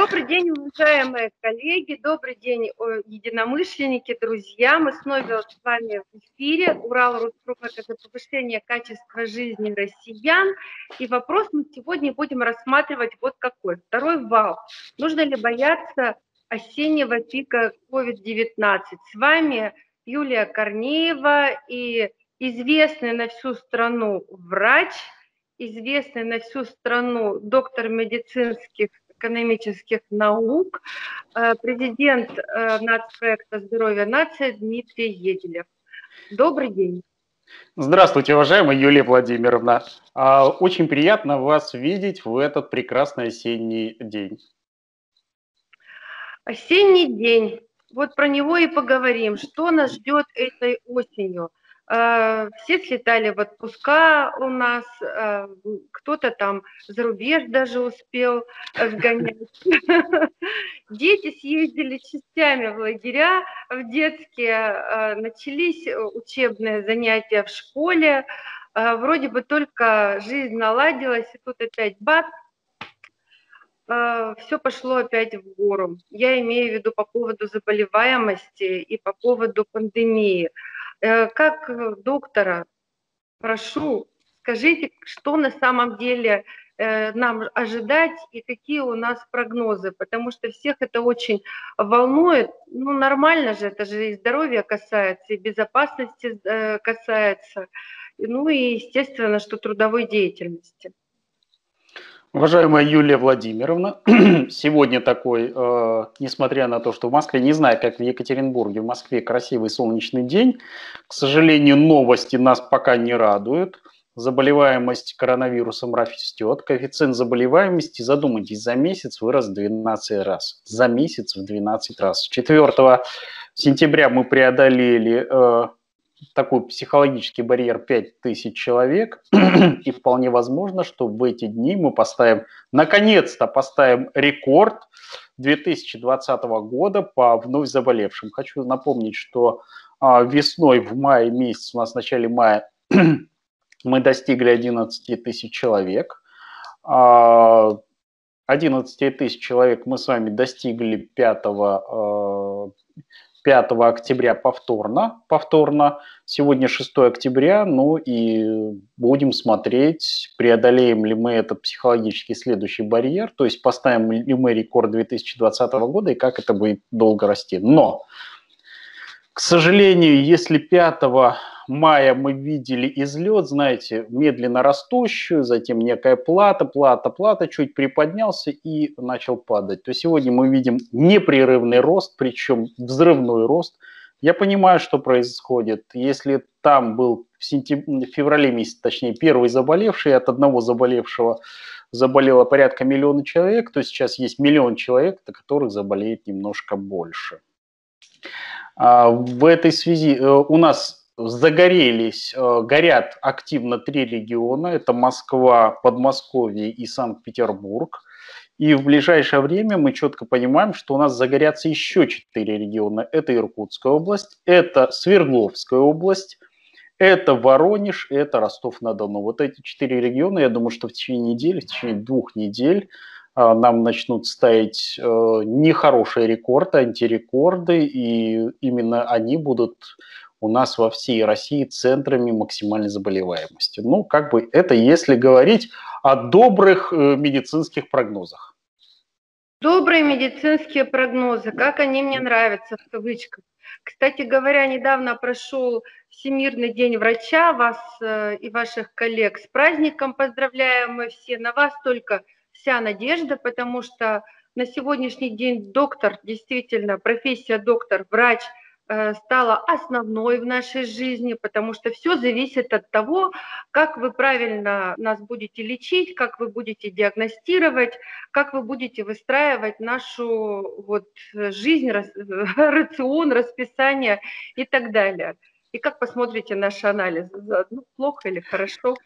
Добрый день, уважаемые коллеги, добрый день, единомышленники, друзья. Мы снова с вами в эфире. Урал Руспром – это повышение качества жизни россиян. И вопрос мы сегодня будем рассматривать вот какой. Второй вал. Нужно ли бояться осеннего пика COVID-19? С вами Юлия Корнеева и известный на всю страну врач, известный на всю страну доктор медицинских экономических наук, э, президент э, нацпроекта «Здоровье нации» Дмитрий Еделев. Добрый день. Здравствуйте, уважаемая Юлия Владимировна. А, очень приятно вас видеть в этот прекрасный осенний день. Осенний день. Вот про него и поговорим. Что нас ждет этой осенью? Э, все слетали в отпуска у нас, э, кто-то там за рубеж даже успел сгонять. Дети съездили частями в лагеря, в детские, э, начались учебные занятия в школе, вроде бы только жизнь наладилась, и тут опять бац, все пошло опять в гору. Я имею в виду по поводу заболеваемости и по поводу пандемии. Э, как э, доктора, прошу, скажите, что на самом деле э, нам ожидать и какие у нас прогнозы, потому что всех это очень волнует. Ну, нормально же, это же и здоровья касается, и безопасности касается, ну и, естественно, что трудовой деятельности. Уважаемая Юлия Владимировна, сегодня такой, э, несмотря на то, что в Москве, не знаю, как в Екатеринбурге, в Москве красивый солнечный день, к сожалению, новости нас пока не радуют. Заболеваемость коронавирусом растет, коэффициент заболеваемости, задумайтесь, за месяц вырос в 12 раз. За месяц в 12 раз. 4 сентября мы преодолели э, такой психологический барьер 5000 человек, и вполне возможно, что в эти дни мы поставим, наконец-то поставим рекорд 2020 года по вновь заболевшим. Хочу напомнить, что а, весной в мае месяц, у нас в начале мая мы достигли 11 тысяч человек. 11 а, тысяч человек мы с вами достигли 5 5 октября повторно, повторно. Сегодня 6 октября, ну и будем смотреть, преодолеем ли мы этот психологический следующий барьер, то есть поставим ли мы рекорд 2020 года и как это будет долго расти. Но, к сожалению, если 5 мая мы видели излет, знаете, медленно растущую, затем некая плата, плата, плата, чуть приподнялся и начал падать. То сегодня мы видим непрерывный рост, причем взрывной рост. Я понимаю, что происходит. Если там был в, сентяб... в феврале месяце, точнее, первый заболевший, от одного заболевшего заболело порядка миллиона человек, то сейчас есть миллион человек, до которых заболеет немножко больше. А в этой связи э, у нас загорелись, э, горят активно три региона. Это Москва, Подмосковье и Санкт-Петербург. И в ближайшее время мы четко понимаем, что у нас загорятся еще четыре региона. Это Иркутская область, это Свердловская область, это Воронеж, это Ростов-на-Дону. Вот эти четыре региона, я думаю, что в течение недели, в течение двух недель нам начнут ставить э, нехорошие рекорды, антирекорды, и именно они будут у нас во всей России центрами максимальной заболеваемости. Ну, как бы это если говорить о добрых э, медицинских прогнозах. Добрые медицинские прогнозы, как они мне нравятся в кавычках. Кстати говоря, недавно прошел Всемирный день врача, вас э, и ваших коллег с праздником поздравляем мы все. На вас только вся надежда, потому что на сегодняшний день доктор, действительно, профессия доктор, врач – Э, стала основной в нашей жизни, потому что все зависит от того, как вы правильно нас будете лечить, как вы будете диагностировать, как вы будете выстраивать нашу вот жизнь, рацион, расписание и так далее. И как посмотрите наш анализ, ну, плохо или хорошо.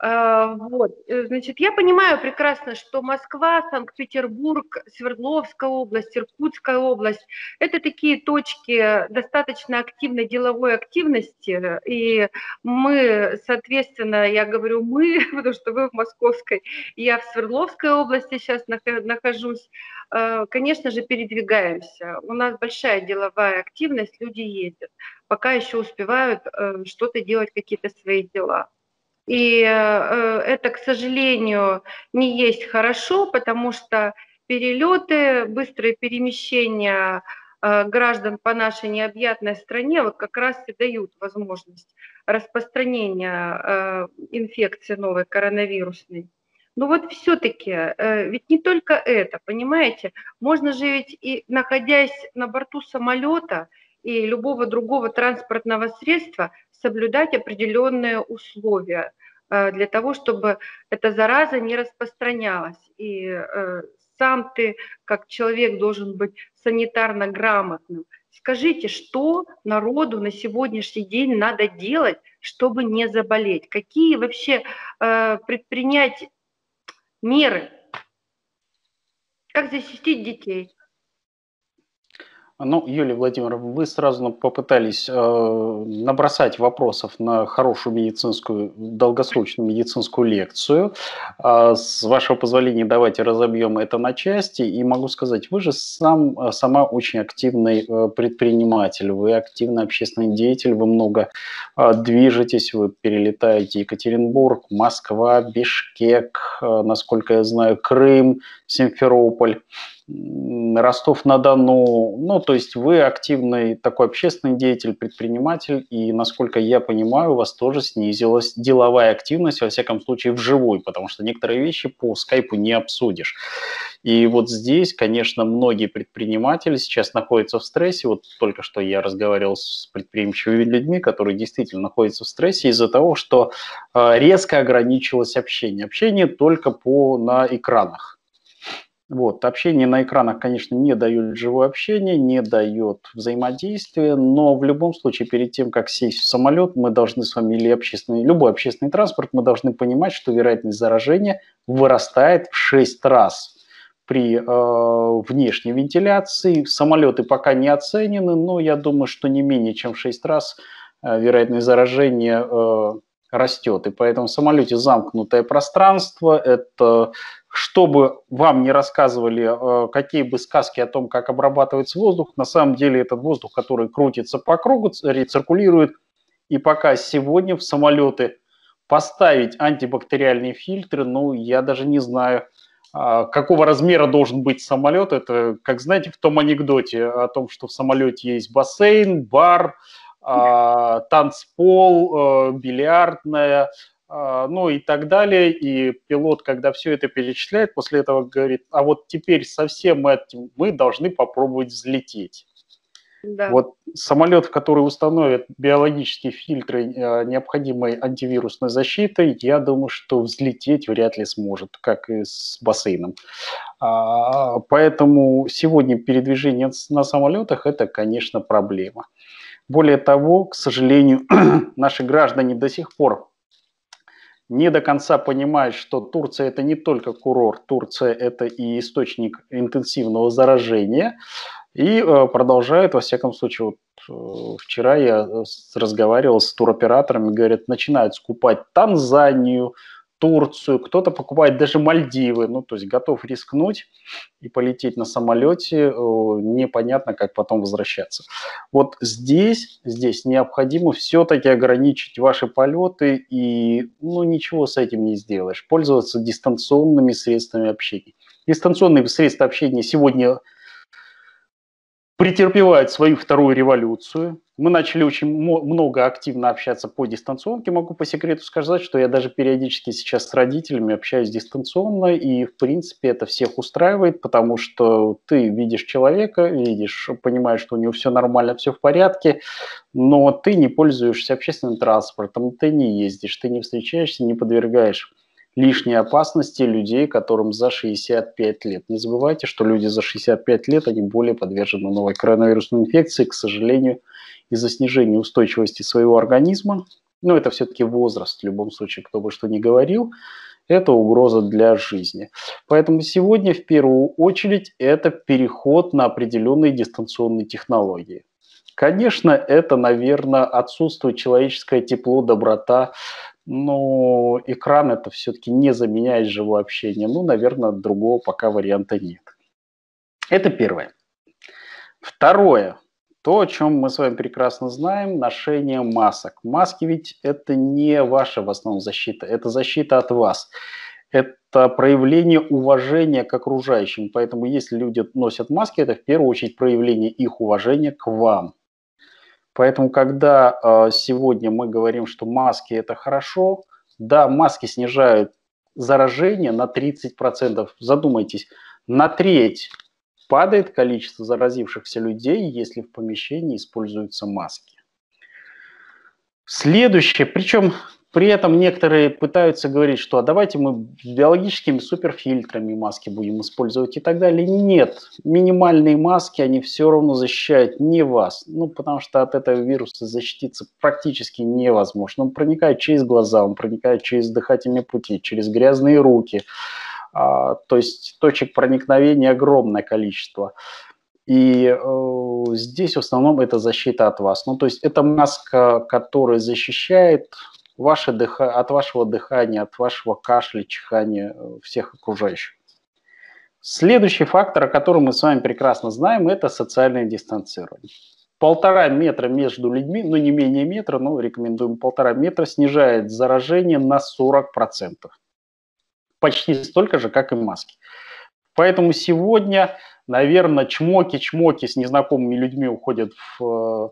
А, вот, э, значит, я понимаю прекрасно, что Москва, Санкт-Петербург, Свердловская область, Иркутская область – это такие точки достаточно активной деловой активности, и мы, соответственно, я говорю мы, потому что вы в Московской, я в Свердловской области сейчас нахожусь, э, конечно же, передвигаемся. У нас большая деловая активность, люди ездят, пока еще успевают э, что-то делать, какие-то свои дела. И э, это, к сожалению, не есть хорошо, потому что перелеты, быстрые перемещения э, граждан по нашей необъятной стране вот как раз и дают возможность распространения э, инфекции новой коронавирусной. Но вот все-таки, ведь не только это, понимаете, можно же ведь и находясь на борту самолета и любого другого транспортного средства, соблюдать определенные условия для того, чтобы эта зараза не распространялась. И э, сам ты, как человек, должен быть санитарно грамотным. Скажите, что народу на сегодняшний день надо делать, чтобы не заболеть? Какие вообще э, предпринять меры? Как защитить детей? Ну, Юлия Владимировна, вы сразу попытались э, набросать вопросов на хорошую медицинскую, долгосрочную медицинскую лекцию. Э, с вашего позволения, давайте разобьем это на части. И могу сказать, вы же сам, сама очень активный э, предприниматель, вы активный общественный деятель, вы много э, движетесь, вы перелетаете Екатеринбург, Москва, Бишкек, э, насколько я знаю, Крым, Симферополь. Ростов-на-Дону. Ну, то есть вы активный такой общественный деятель, предприниматель, и, насколько я понимаю, у вас тоже снизилась деловая активность, во всяком случае, вживую, потому что некоторые вещи по скайпу не обсудишь. И вот здесь, конечно, многие предприниматели сейчас находятся в стрессе. Вот только что я разговаривал с предприимчивыми людьми, которые действительно находятся в стрессе из-за того, что э, резко ограничилось общение. Общение только по, на экранах вот, общение на экранах, конечно, не дает живое общение, не дает взаимодействия, но в любом случае перед тем, как сесть в самолет, мы должны с вами или общественный, любой общественный транспорт, мы должны понимать, что вероятность заражения вырастает в 6 раз при э, внешней вентиляции. Самолеты пока не оценены, но я думаю, что не менее чем в 6 раз э, вероятность заражения э, растет. И поэтому в самолете замкнутое пространство, это чтобы вам не рассказывали, э, какие бы сказки о том, как обрабатывается воздух, на самом деле этот воздух, который крутится по кругу, рециркулирует, и пока сегодня в самолеты поставить антибактериальные фильтры, ну, я даже не знаю, а, какого размера должен быть самолет. Это, как знаете, в том анекдоте о том, что в самолете есть бассейн, бар, танцпол, э, бильярдная, а, ну и так далее. И пилот, когда все это перечисляет, после этого говорит, а вот теперь со всем этим мы должны попробовать взлететь. Да. Вот самолет, в который установят биологические фильтры э, необходимой антивирусной защиты, я думаю, что взлететь вряд ли сможет, как и с бассейном. А, поэтому сегодня передвижение на самолетах – это, конечно, проблема. Более того, к сожалению, наши граждане до сих пор не до конца понимает, что Турция это не только курорт, Турция это и источник интенсивного заражения. И э, продолжает, во всяком случае, вот э, вчера я э, разговаривал с туроператорами, говорят, начинают скупать Танзанию, Турцию, кто-то покупает даже Мальдивы, ну, то есть готов рискнуть и полететь на самолете, непонятно, как потом возвращаться. Вот здесь, здесь необходимо все-таки ограничить ваши полеты, и, ну, ничего с этим не сделаешь. Пользоваться дистанционными средствами общения. Дистанционные средства общения сегодня претерпевает свою вторую революцию. Мы начали очень много активно общаться по дистанционке. Могу по секрету сказать, что я даже периодически сейчас с родителями общаюсь дистанционно, и в принципе это всех устраивает, потому что ты видишь человека, видишь, понимаешь, что у него все нормально, все в порядке, но ты не пользуешься общественным транспортом, ты не ездишь, ты не встречаешься, не подвергаешь лишней опасности людей, которым за 65 лет. Не забывайте, что люди за 65 лет, они более подвержены новой коронавирусной инфекции, к сожалению, из-за снижения устойчивости своего организма, но это все-таки возраст, в любом случае, кто бы что ни говорил, это угроза для жизни. Поэтому сегодня в первую очередь это переход на определенные дистанционные технологии. Конечно, это, наверное, отсутствует человеческое тепло, доброта, но экран это все-таки не заменяет живое общение. Ну, наверное, другого пока варианта нет. Это первое. Второе. То, о чем мы с вами прекрасно знаем, ношение масок. Маски ведь это не ваша в основном защита, это защита от вас. Это проявление уважения к окружающим. Поэтому если люди носят маски, это в первую очередь проявление их уважения к вам. Поэтому, когда э, сегодня мы говорим, что маски это хорошо, да, маски снижают заражение на 30%. Задумайтесь, на треть падает количество заразившихся людей, если в помещении используются маски. Следующее, причем при этом некоторые пытаются говорить, что а давайте мы биологическими суперфильтрами маски будем использовать и так далее. Нет, минимальные маски, они все равно защищают не вас. Ну, потому что от этого вируса защититься практически невозможно. Он проникает через глаза, он проникает через дыхательные пути, через грязные руки. А, то есть точек проникновения огромное количество. И э, здесь в основном это защита от вас. Ну, то есть это маска, которая защищает ваше дыха... от вашего дыхания, от вашего кашля, чихания, э, всех окружающих. Следующий фактор, о котором мы с вами прекрасно знаем, это социальное дистанцирование. Полтора метра между людьми, ну не менее метра, но рекомендуем полтора метра, снижает заражение на 40%. Почти столько же, как и маски. Поэтому сегодня, наверное, чмоки-чмоки с незнакомыми людьми уходят в э,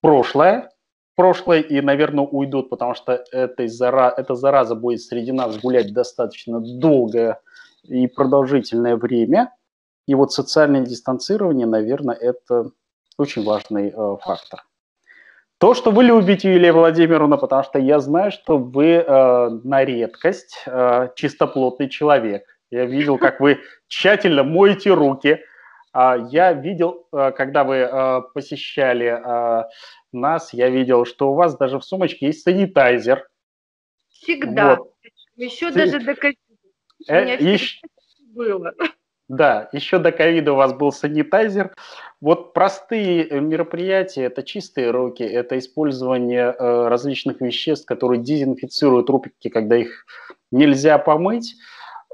прошлое, прошлое и, наверное, уйдут, потому что этой зара... эта зараза будет среди нас гулять достаточно долгое и продолжительное время. И вот социальное дистанцирование, наверное, это очень важный э, фактор. То, что вы любите Юлия Владимировна, потому что я знаю, что вы э, на редкость э, чистоплотный человек. Я видел, как вы тщательно моете руки. Э, я видел, э, когда вы э, посещали э, нас, я видел, что у вас даже в сумочке есть санитайзер. Всегда. Вот. Еще Ты... даже до ковида. Э, еще... было. Да, еще до ковида у вас был санитайзер. Вот простые э, мероприятия – это чистые руки, это использование э, различных веществ, которые дезинфицируют руки, когда их нельзя помыть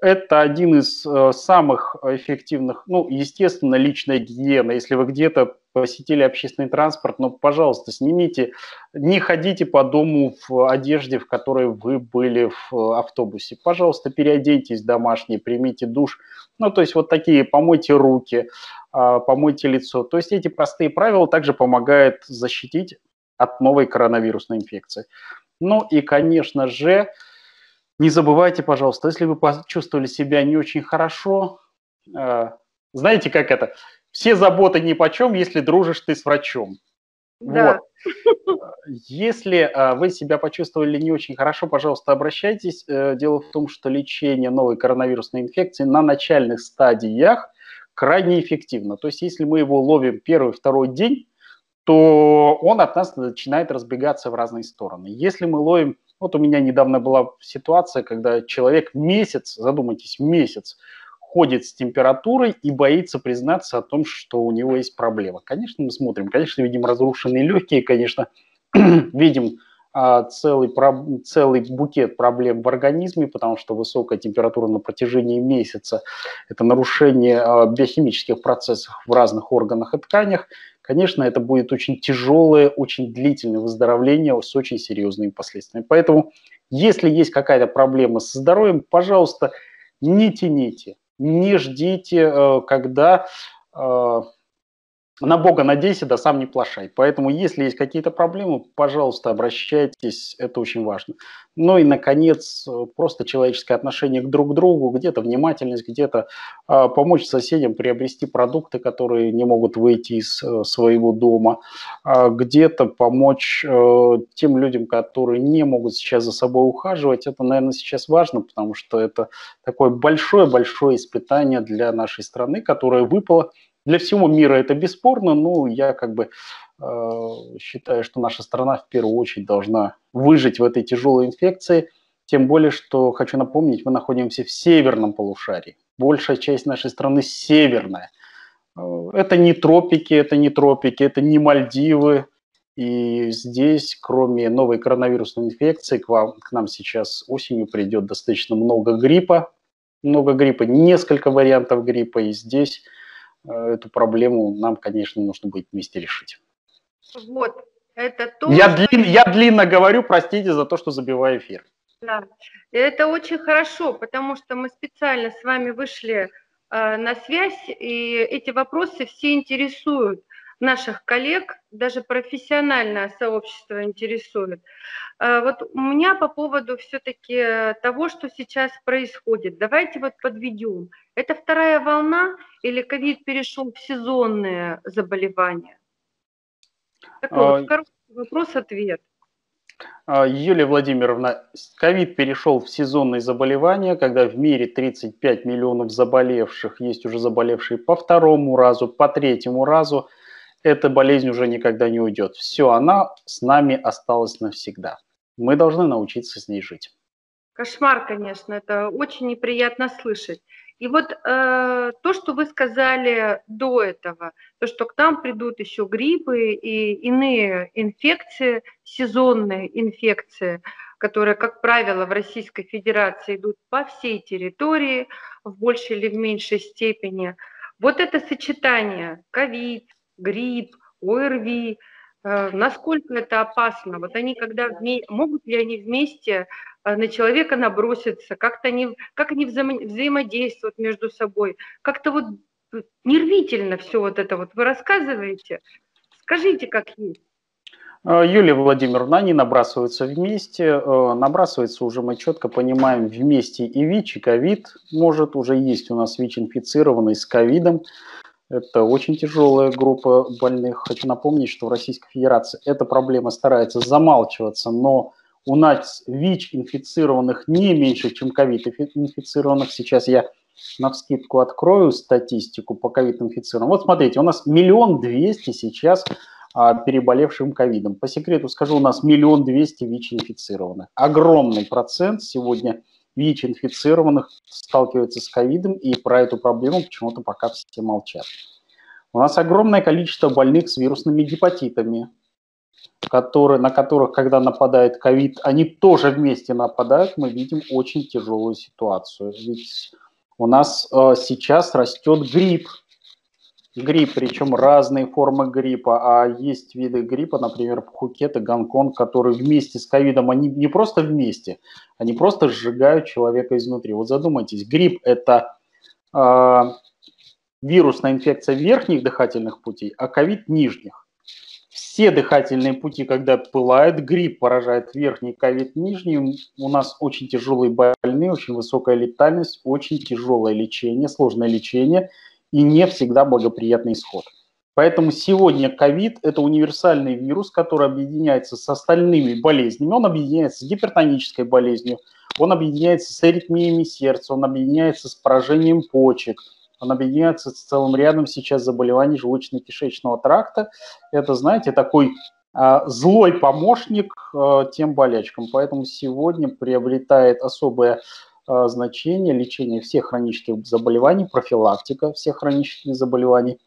это один из э, самых эффективных, ну, естественно, личная гигиена. Если вы где-то посетили общественный транспорт, ну, пожалуйста, снимите, не ходите по дому в одежде, в которой вы были в автобусе. Пожалуйста, переоденьтесь домашний, примите душ. Ну, то есть вот такие, помойте руки, а, помойте лицо. То есть эти простые правила также помогают защитить от новой коронавирусной инфекции. Ну и, конечно же, не забывайте, пожалуйста, если вы почувствовали себя не очень хорошо, э, знаете, как это? Все заботы ни по чем, если дружишь ты с врачом. Да. Вот. Если э, вы себя почувствовали не очень хорошо, пожалуйста, обращайтесь. Э, дело в том, что лечение новой коронавирусной инфекции на начальных стадиях крайне эффективно. То есть, если мы его ловим первый, второй день, то он от нас начинает разбегаться в разные стороны. Если мы ловим вот у меня недавно была ситуация, когда человек месяц, задумайтесь, месяц ходит с температурой и боится признаться о том, что у него есть проблема. Конечно, мы смотрим, конечно, видим разрушенные легкие, конечно, видим а, целый, целый букет проблем в организме, потому что высокая температура на протяжении месяца – это нарушение а, биохимических процессов в разных органах и тканях – конечно, это будет очень тяжелое, очень длительное выздоровление с очень серьезными последствиями. Поэтому, если есть какая-то проблема со здоровьем, пожалуйста, не тяните, не ждите, э, когда э, на Бога надейся, да сам не плашай. Поэтому, если есть какие-то проблемы, пожалуйста, обращайтесь, это очень важно. Ну и, наконец, просто человеческое отношение к друг другу, где-то внимательность, где-то э, помочь соседям приобрести продукты, которые не могут выйти из э, своего дома, э, где-то помочь э, тем людям, которые не могут сейчас за собой ухаживать. Это, наверное, сейчас важно, потому что это такое большое-большое испытание для нашей страны, которое выпало для всего мира это бесспорно, но я как бы э, считаю, что наша страна в первую очередь должна выжить в этой тяжелой инфекции, тем более, что, хочу напомнить, мы находимся в северном полушарии. Большая часть нашей страны северная. Э, это не тропики, это не тропики, это не Мальдивы, и здесь, кроме новой коронавирусной инфекции, к, вам, к нам сейчас осенью придет достаточно много гриппа, много гриппа, несколько вариантов гриппа, и здесь эту проблему нам, конечно, нужно будет вместе решить. Вот, это то, я, что... длин, я длинно говорю, простите за то, что забиваю эфир. Да, это очень хорошо, потому что мы специально с вами вышли э, на связь, и эти вопросы все интересуют наших коллег, даже профессиональное сообщество интересует. А, вот у меня по поводу все-таки того, что сейчас происходит. Давайте вот подведем. Это вторая волна или ковид перешел в сезонные заболевания? Такой а... вот короткий вопрос-ответ. А, Юлия Владимировна, ковид перешел в сезонные заболевания, когда в мире 35 миллионов заболевших, есть уже заболевшие по второму разу, по третьему разу – эта болезнь уже никогда не уйдет. Все, она с нами осталась навсегда. Мы должны научиться с ней жить. Кошмар, конечно, это очень неприятно слышать. И вот э, то, что вы сказали до этого, то, что к нам придут еще гриппы и иные инфекции, сезонные инфекции, которые, как правило, в Российской Федерации идут по всей территории в большей или в меньшей степени. Вот это сочетание ковид, грипп, ОРВИ, э, насколько это опасно? Вот они когда могут ли они вместе э, на человека наброситься, как-то они, как они взаим... взаимодействуют между собой, как-то вот нервительно все вот это вот вы рассказываете. Скажите, как есть. Э, Юлия Владимировна, они набрасываются вместе, набрасываются уже мы четко понимаем вместе и ВИЧ, и ковид может, уже есть у нас ВИЧ инфицированный с ковидом, это очень тяжелая группа больных. Хочу напомнить, что в Российской Федерации эта проблема старается замалчиваться, но у нас ВИЧ-инфицированных не меньше, чем ковид-инфицированных. Сейчас я на вскидку открою статистику по ковид-инфицированным. Вот смотрите, у нас миллион двести сейчас а, переболевшим ковидом. По секрету скажу, у нас миллион двести ВИЧ-инфицированных. Огромный процент сегодня – ВИЧ-инфицированных сталкиваются с ковидом, и про эту проблему почему-то пока все молчат. У нас огромное количество больных с вирусными гепатитами, которые, на которых, когда нападает ковид, они тоже вместе нападают, мы видим очень тяжелую ситуацию. Ведь у нас э, сейчас растет грипп, грипп, причем разные формы гриппа. А есть виды гриппа, например, Пхукет и Гонконг, которые вместе с ковидом, они не просто вместе, они просто сжигают человека изнутри. Вот задумайтесь, грипп – это э, вирусная инфекция верхних дыхательных путей, а ковид – нижних. Все дыхательные пути, когда пылает, грипп поражает верхний, ковид нижний. У нас очень тяжелые больные, очень высокая летальность, очень тяжелое лечение, сложное лечение – и не всегда благоприятный исход. Поэтому сегодня ковид – это универсальный вирус, который объединяется с остальными болезнями. Он объединяется с гипертонической болезнью, он объединяется с аритмиями сердца, он объединяется с поражением почек, он объединяется с целым рядом сейчас заболеваний желудочно-кишечного тракта. Это, знаете, такой а, злой помощник а, тем болячкам. Поэтому сегодня приобретает особое значение лечения всех хронических заболеваний, профилактика всех хронических заболеваний,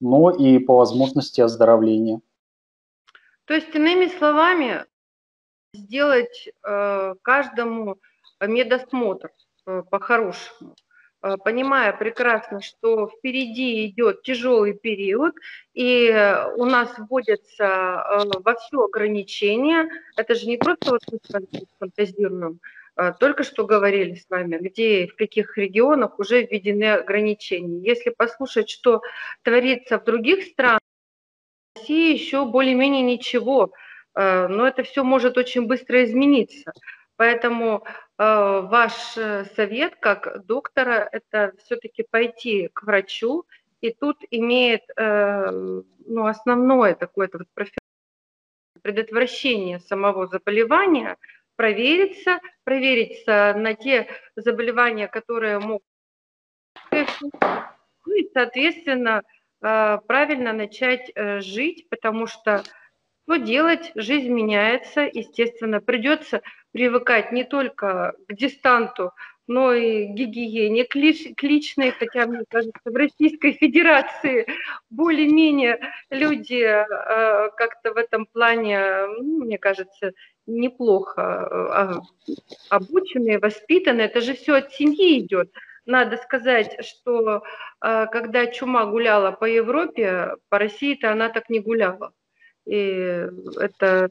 но и по возможности оздоровления. То есть, иными словами, сделать э, каждому медосмотр э, по-хорошему, э, понимая прекрасно, что впереди идет тяжелый период, и у нас вводятся э, во все ограничения. Это же не просто вот мы фантазируем, а, только что говорили с вами, где и в каких регионах уже введены ограничения. Если послушать, что творится в других странах, в России еще более-менее ничего, а, но это все может очень быстро измениться. Поэтому а, ваш э, совет как доктора – это все-таки пойти к врачу, и тут имеет э, ну, основное такое-то вот предотвращение самого заболевания – провериться, провериться на те заболевания, которые могут ну и, соответственно, э, правильно начать э, жить, потому что что делать? Жизнь меняется, естественно, придется привыкать не только к дистанту, но и гигиене к, личной, хотя, мне кажется, в Российской Федерации более-менее люди э, как-то в этом плане, ну, мне кажется, неплохо э, обученные, воспитанные. Это же все от семьи идет. Надо сказать, что э, когда чума гуляла по Европе, по России-то она так не гуляла. И это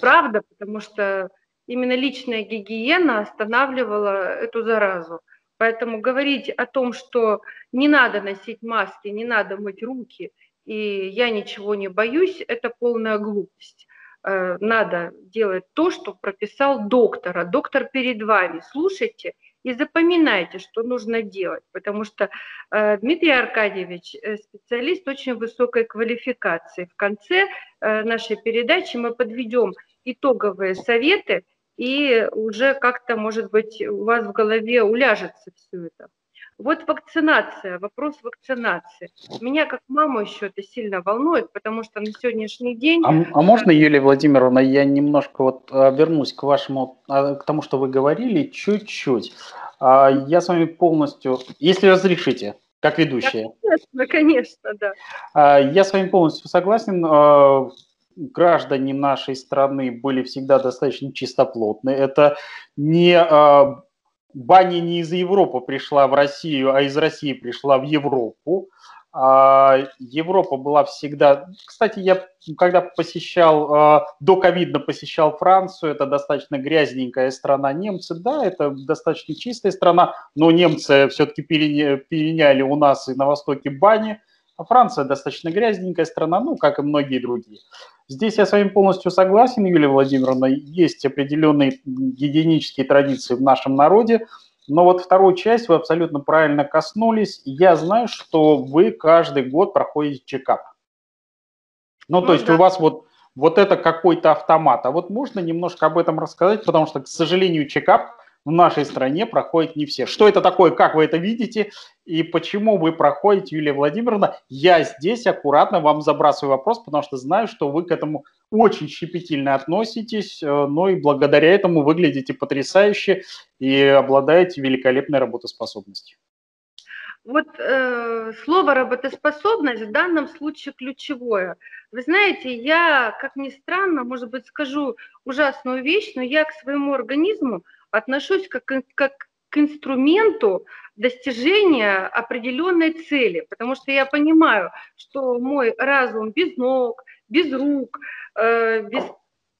правда, потому что именно личная гигиена останавливала эту заразу. Поэтому говорить о том, что не надо носить маски, не надо мыть руки, и я ничего не боюсь, это полная глупость. Э, надо делать то, что прописал доктор, а доктор перед вами. Слушайте и запоминайте, что нужно делать, потому что э, Дмитрий Аркадьевич э, специалист очень высокой квалификации. В конце нашей передачи мы подведем итоговые советы, и уже как-то, может быть, у вас в голове уляжется все это. Вот вакцинация, вопрос вакцинации. Меня как маму еще это сильно волнует, потому что на сегодняшний день... А, а можно, Юлия Владимировна, я немножко вот а, вернусь к вашему, а, к тому, что вы говорили, чуть-чуть. А, я с вами полностью, если разрешите, как ведущая. Конечно, конечно, да. Я с вами полностью согласен граждане нашей страны были всегда достаточно чистоплотны. Это не баня не из Европы пришла в Россию, а из России пришла в Европу. А, Европа была всегда... Кстати, я когда посещал, а, до ковидно посещал Францию, это достаточно грязненькая страна. Немцы, да, это достаточно чистая страна, но немцы все-таки переняли у нас и на Востоке бани, а Франция достаточно грязненькая страна, ну, как и многие другие. Здесь я с вами полностью согласен, Юлия Владимировна. Есть определенные гигиенические традиции в нашем народе. Но вот вторую часть вы абсолютно правильно коснулись. Я знаю, что вы каждый год проходите чекап. Ну, ну то есть да. у вас вот, вот это какой-то автомат. А вот можно немножко об этом рассказать, потому что, к сожалению, чекап в нашей стране проходит не все. Что это такое, как вы это видите и почему вы проходите, Юлия Владимировна? Я здесь аккуратно вам забрасываю вопрос, потому что знаю, что вы к этому очень щепетильно относитесь, э, но и благодаря этому выглядите потрясающе и обладаете великолепной работоспособностью. Вот э, слово работоспособность в данном случае ключевое. Вы знаете, я, как ни странно, может быть, скажу ужасную вещь, но я к своему организму отношусь как, как к инструменту достижения определенной цели, потому что я понимаю, что мой разум без ног, без рук, э, без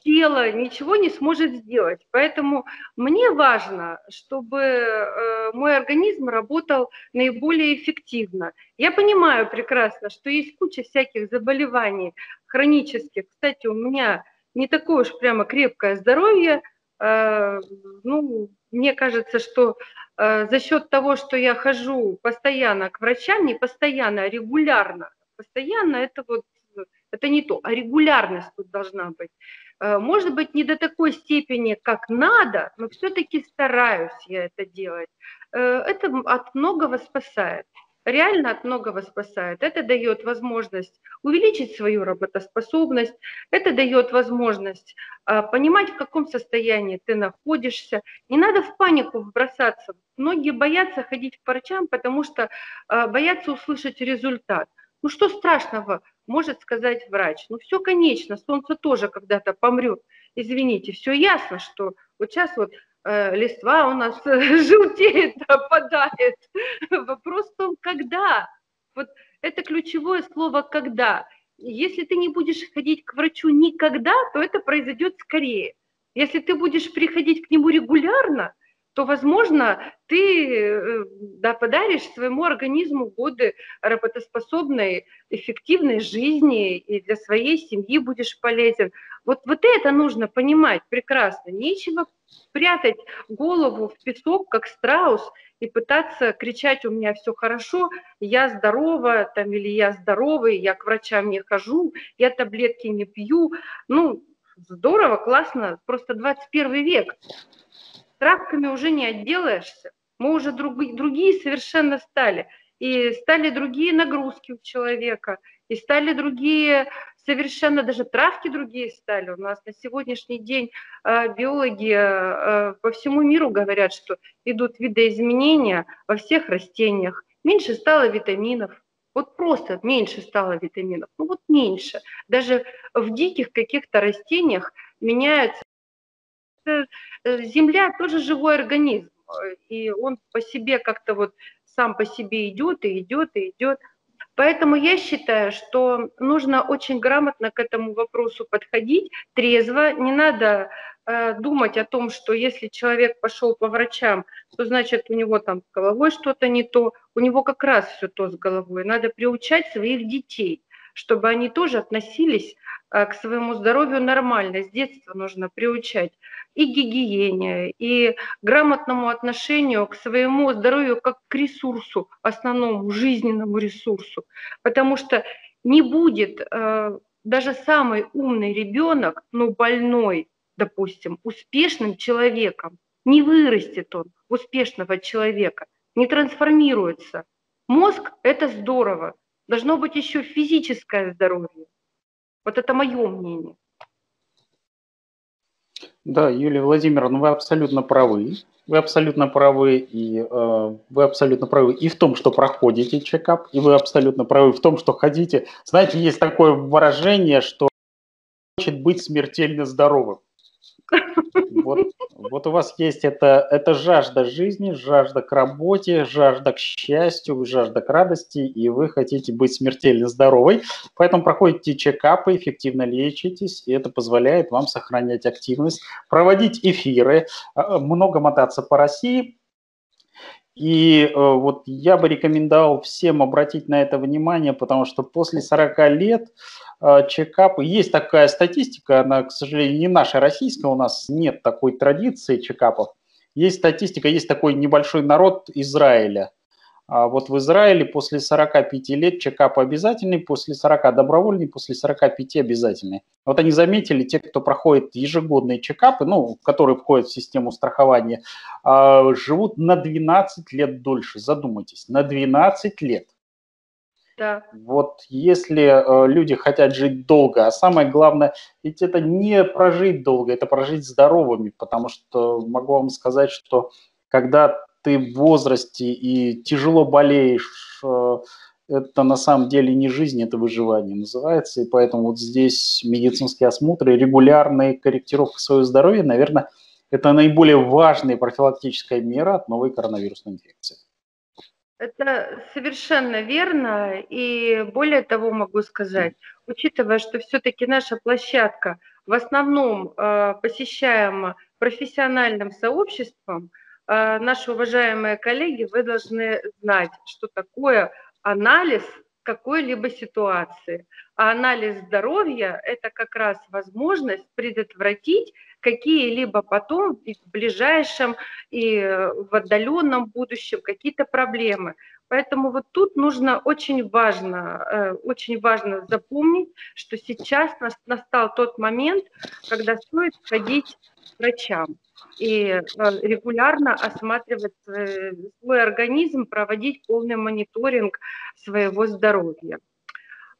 тела ничего не сможет сделать. Поэтому мне важно, чтобы э, мой организм работал наиболее эффективно. Я понимаю прекрасно, что есть куча всяких заболеваний хронических. Кстати, у меня не такое уж прямо крепкое здоровье – ну, мне кажется, что э, за счет того, что я хожу постоянно к врачам, не постоянно, а регулярно, постоянно это вот это не то, а регулярность тут должна быть. Э, может быть, не до такой степени, как надо, но все-таки стараюсь я это делать. Это от многого спасает реально от многого спасает. Это дает возможность увеличить свою работоспособность, это дает возможность а, понимать, в каком состоянии ты находишься. Не надо в панику бросаться. Многие боятся ходить к врачам, потому что а, боятся услышать результат. Ну что страшного, может сказать врач. Ну все конечно, солнце тоже когда-то помрет. Извините, все ясно, что вот сейчас вот листва у нас желтеет, опадает. Вопрос в том, когда. Вот это ключевое слово «когда». Если ты не будешь ходить к врачу никогда, то это произойдет скорее. Если ты будешь приходить к нему регулярно, то, возможно, ты э, да, подаришь своему организму годы работоспособной, эффективной жизни и для своей семьи будешь полезен. Вот, вот это нужно понимать прекрасно. Нечего прятать голову в песок, как страус, и пытаться кричать, у меня все хорошо, я здорова, там, или я здоровый, я к врачам не хожу, я таблетки не пью. Ну, здорово, классно, просто 21 век. Травками уже не отделаешься. Мы уже друг, другие совершенно стали. и стали другие нагрузки у человека, и стали другие совершенно даже травки другие стали. У нас на сегодняшний день э, биологи э, по всему миру говорят, что идут видоизменения во всех растениях. Меньше стало витаминов, вот просто меньше стало витаминов, ну вот меньше. Даже в диких каких-то растениях меняются. Э, земля тоже живой организм, и он по себе как-то вот сам по себе идет и идет и идет. Поэтому я считаю, что нужно очень грамотно к этому вопросу подходить, трезво, не надо э, думать о том, что если человек пошел по врачам, то значит у него там с головой что-то не то, у него как раз все то с головой. Надо приучать своих детей, чтобы они тоже относились э, к своему здоровью нормально, с детства нужно приучать и гигиене, и грамотному отношению к своему здоровью как к ресурсу, основному жизненному ресурсу. Потому что не будет э, даже самый умный ребенок, но больной, допустим, успешным человеком. Не вырастет он успешного человека, не трансформируется. Мозг – это здорово. Должно быть еще физическое здоровье. Вот это мое мнение. Да, Юлия Владимировна, вы абсолютно правы. Вы абсолютно правы, и э, вы абсолютно правы и в том, что проходите чекап, и вы абсолютно правы в том, что хотите. Знаете, есть такое выражение, что хочет быть смертельно здоровым. Вот, вот у вас есть это, это жажда жизни, жажда к работе, жажда к счастью, жажда к радости, и вы хотите быть смертельно здоровой. Поэтому проходите чекапы, эффективно лечитесь, и это позволяет вам сохранять активность, проводить эфиры, а, много мотаться по России. И э, вот я бы рекомендовал всем обратить на это внимание, потому что после 40 лет Э, чекапы. Есть такая статистика, она, к сожалению, не наша российская, у нас нет такой традиции чекапов. Есть статистика, есть такой небольшой народ Израиля. А вот в Израиле после 45 лет чекап обязательный, после 40 добровольный, после 45 обязательный. Вот они заметили, те, кто проходит ежегодные чекапы, ну, которые входят в систему страхования, а, живут на 12 лет дольше. Задумайтесь, на 12 лет. Да. Вот если э, люди хотят жить долго, а самое главное, ведь это не прожить долго, это прожить здоровыми, потому что могу вам сказать, что когда ты в возрасте и тяжело болеешь, э, это на самом деле не жизнь, это выживание называется, и поэтому вот здесь медицинские осмотры, регулярная корректировка своего здоровья, наверное, это наиболее важная профилактическая мера от новой коронавирусной инфекции. Это совершенно верно. И более того могу сказать, учитывая, что все-таки наша площадка в основном э, посещаема профессиональным сообществом, наши уважаемые коллеги, вы должны знать, что такое анализ какой-либо ситуации. А анализ здоровья – это как раз возможность предотвратить какие-либо потом в ближайшем и в отдаленном будущем какие-то проблемы. Поэтому вот тут нужно очень важно, э, очень важно запомнить, что сейчас настал тот момент, когда стоит ходить к врачам и э, регулярно осматривать э, свой организм, проводить полный мониторинг своего здоровья.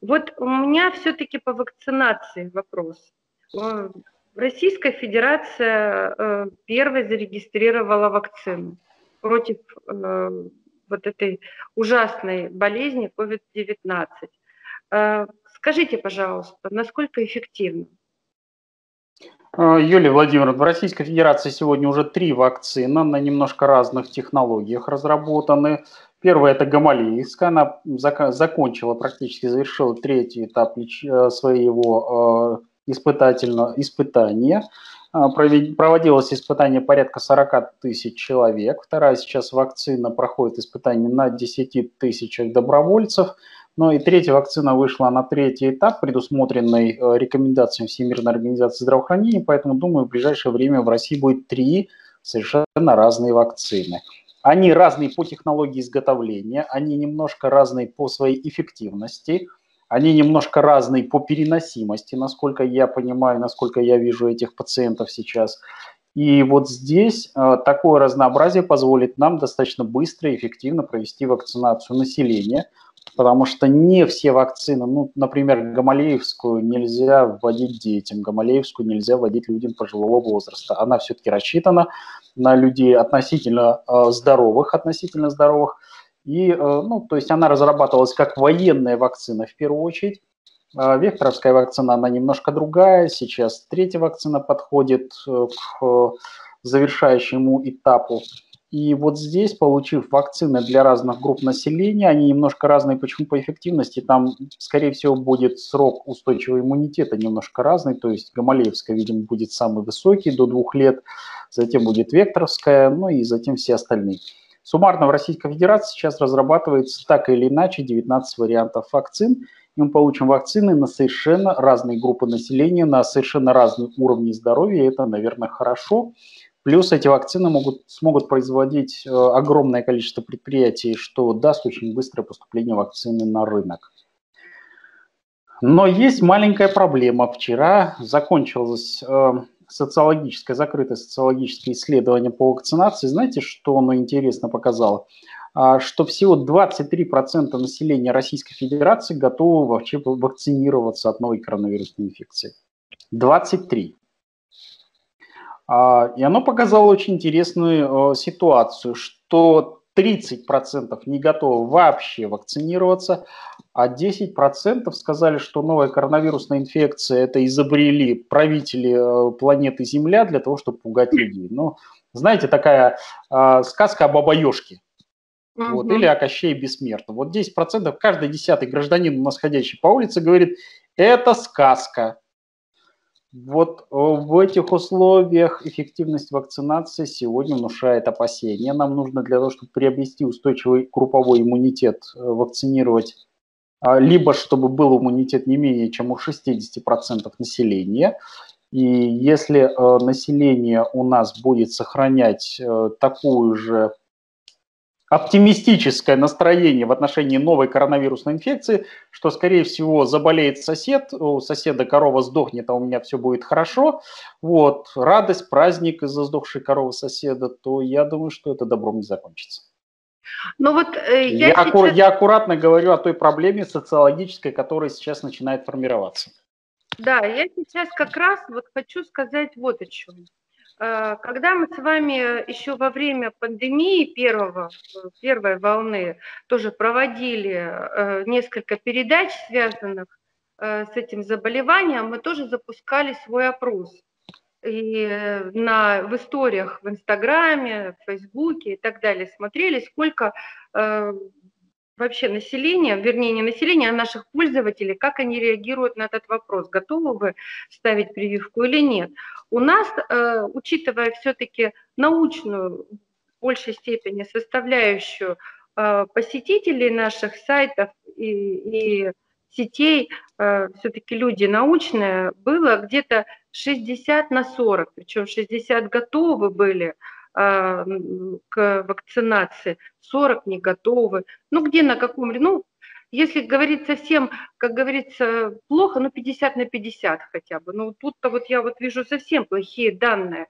Вот у меня все-таки по вакцинации вопрос. Российская Федерация э, первой зарегистрировала вакцину против э, вот этой ужасной болезни COVID-19. Э, скажите, пожалуйста, насколько эффективно? Юлия Владимировна, в Российской Федерации сегодня уже три вакцины на немножко разных технологиях разработаны. Первая – это гамалейская, она закончила, практически завершила третий этап своего испытательно, испытания. А, проводилось испытание порядка 40 тысяч человек. Вторая сейчас вакцина проходит испытание на 10 тысячах добровольцев. Ну и третья вакцина вышла на третий этап, предусмотренный э, рекомендациями Всемирной организации здравоохранения, поэтому, думаю, в ближайшее время в России будет три совершенно разные вакцины. Они разные по технологии изготовления, они немножко разные по своей эффективности – они немножко разные по переносимости, насколько я понимаю, насколько я вижу этих пациентов сейчас. И вот здесь э, такое разнообразие позволит нам достаточно быстро и эффективно провести вакцинацию населения, потому что не все вакцины, ну, например, гамалеевскую нельзя вводить детям, гамалеевскую нельзя вводить людям пожилого возраста. Она все-таки рассчитана на людей относительно э, здоровых, относительно здоровых. И, э, ну, то есть она разрабатывалась как военная вакцина в первую очередь. Э, векторовская вакцина, она немножко другая. Сейчас третья вакцина подходит э, к завершающему этапу. И вот здесь, получив вакцины для разных групп населения, они немножко разные. Почему по эффективности? Там, скорее всего, будет срок устойчивого иммунитета немножко разный. То есть гамалеевская, видимо, будет самый высокий, до двух лет. Затем будет векторовская, ну и затем все остальные. Суммарно в Российской Федерации сейчас разрабатывается так или иначе 19 вариантов вакцин. И мы получим вакцины на совершенно разные группы населения, на совершенно разные уровни здоровья. И это, наверное, хорошо. Плюс эти вакцины могут, смогут производить э, огромное количество предприятий, что даст очень быстрое поступление вакцины на рынок. Но есть маленькая проблема. Вчера закончилось э, социологическое, закрытое социологическое исследование по вакцинации. Знаете, что оно интересно показало? А, что всего 23% населения Российской Федерации готовы вообще вакцинироваться от новой коронавирусной инфекции. 23. А, и оно показало очень интересную ситуацию, что 30% не готовы вообще вакцинироваться, а 10% сказали, что новая коронавирусная инфекция это изобрели правители э, планеты Земля для того, чтобы пугать людей. Ну, знаете, такая э, сказка о бабаёшке. Uh-huh. Вот, или о Кощее Бессмертном. Вот 10%, каждый десятый гражданин, насходящий по улице, говорит, это сказка. Вот э, в этих условиях эффективность вакцинации сегодня внушает опасения. Нам нужно для того, чтобы приобрести устойчивый групповой иммунитет, э, вакцинировать а, либо чтобы был иммунитет не менее чем у 60% населения. И если э, население у нас будет сохранять такую же оптимистическое настроение в отношении новой коронавирусной инфекции, что, скорее всего, заболеет сосед, у соседа корова сдохнет, а у меня все будет хорошо, вот, радость, праздник из-за сдохшей коровы соседа, то я думаю, что это добром не закончится. Ну вот э, я, я, сейчас... аккур, я аккуратно говорю о той проблеме социологической, которая сейчас начинает формироваться. Да, я сейчас как раз вот хочу сказать вот о чем. Э, когда мы с вами еще во время пандемии первого, первой волны тоже проводили э, несколько передач, связанных э, с этим заболеванием, мы тоже запускали свой опрос. И на, в историях в Инстаграме, в Фейсбуке и так далее смотрели, сколько вообще населения, вернее не населения, а наших пользователей, как они реагируют на этот вопрос, готовы вы ставить прививку или нет. У нас, э, учитывая все-таки научную в большей степени составляющую э, посетителей наших сайтов и, и сетей, э, все-таки люди научные, было где-то 60 на 40, причем 60 готовы были к вакцинации, 40 не готовы. Ну, где на каком, ну, если говорить совсем, как говорится, плохо, ну, 50 на 50 хотя бы. Ну, тут-то вот я вот вижу совсем плохие данные.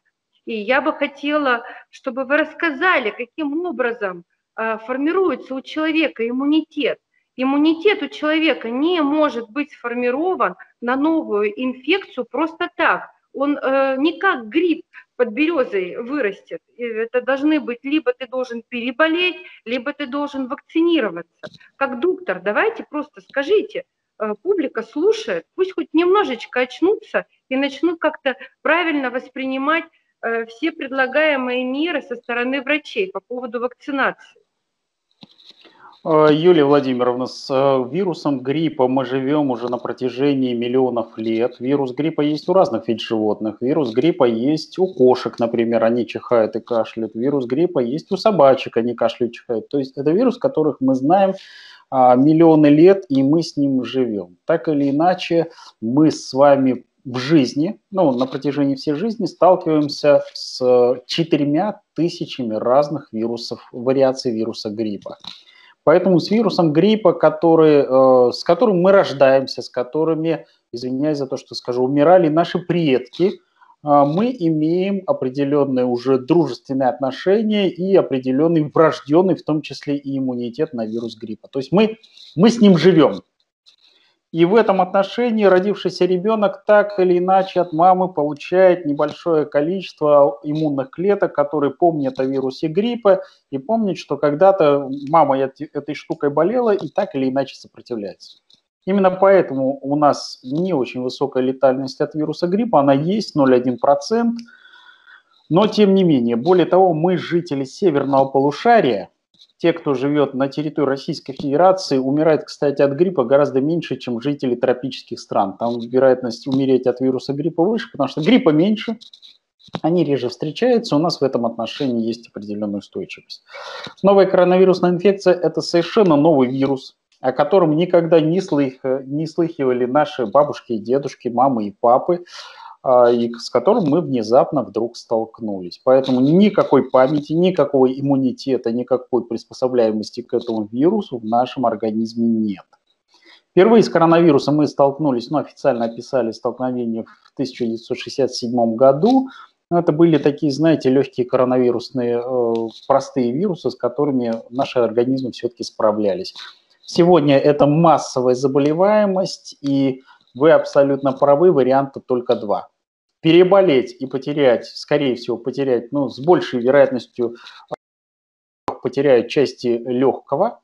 И я бы хотела, чтобы вы рассказали, каким образом а, формируется у человека иммунитет. Иммунитет у человека не может быть сформирован на новую инфекцию просто так. Он э, не как грипп под березой вырастет. Это должны быть, либо ты должен переболеть, либо ты должен вакцинироваться. Как доктор, давайте просто скажите, э, публика слушает, пусть хоть немножечко очнутся и начнут как-то правильно воспринимать э, все предлагаемые меры со стороны врачей по поводу вакцинации. Э, Юлия Владимировна, с э, вирусом гриппа мы живем уже на протяжении миллионов лет. Вирус гриппа есть у разных видов животных. Вирус гриппа есть у кошек, например, они чихают и кашляют. Вирус гриппа есть у собачек, они кашляют и чихают. То есть это вирус, которых мы знаем а, миллионы лет, и мы с ним живем. Так или иначе, мы с вами в жизни, ну, на протяжении всей жизни сталкиваемся с четырьмя тысячами разных вирусов, вариаций вируса гриппа. Поэтому с вирусом гриппа, который, э, с которым мы рождаемся, с которыми, извиняюсь за то, что скажу, умирали наши предки, а, мы имеем определенные уже дружественные отношения и определенный врожденный, в том числе и иммунитет на вирус гриппа. То есть мы, мы с ним живем. И в этом отношении родившийся ребенок так или иначе от мамы получает небольшое количество иммунных клеток, которые помнят о вирусе гриппа и помнят, что когда-то мама этой штукой болела и так или иначе сопротивляется. Именно поэтому у нас не очень высокая летальность от вируса гриппа, она есть 0,1%, но тем не менее, более того, мы жители северного полушария, те, кто живет на территории Российской Федерации, умирают, кстати, от гриппа гораздо меньше, чем жители тропических стран. Там вероятность умереть от вируса гриппа выше, потому что гриппа меньше, они реже встречаются, у нас в этом отношении есть определенная устойчивость. Новая коронавирусная инфекция – это совершенно новый вирус, о котором никогда не, слых, не слыхивали наши бабушки и дедушки, мамы и папы, и с которым мы внезапно вдруг столкнулись. Поэтому никакой памяти, никакого иммунитета, никакой приспособляемости к этому вирусу в нашем организме нет. Впервые с коронавирусом мы столкнулись, ну, официально описали столкновение в 1967 году. Это были такие, знаете, легкие коронавирусные, э, простые вирусы, с которыми наши организмы все-таки справлялись. Сегодня это массовая заболеваемость, и вы абсолютно правы, варианта только два. Переболеть и потерять, скорее всего, потерять, ну, с большей вероятностью потеряют части легкого,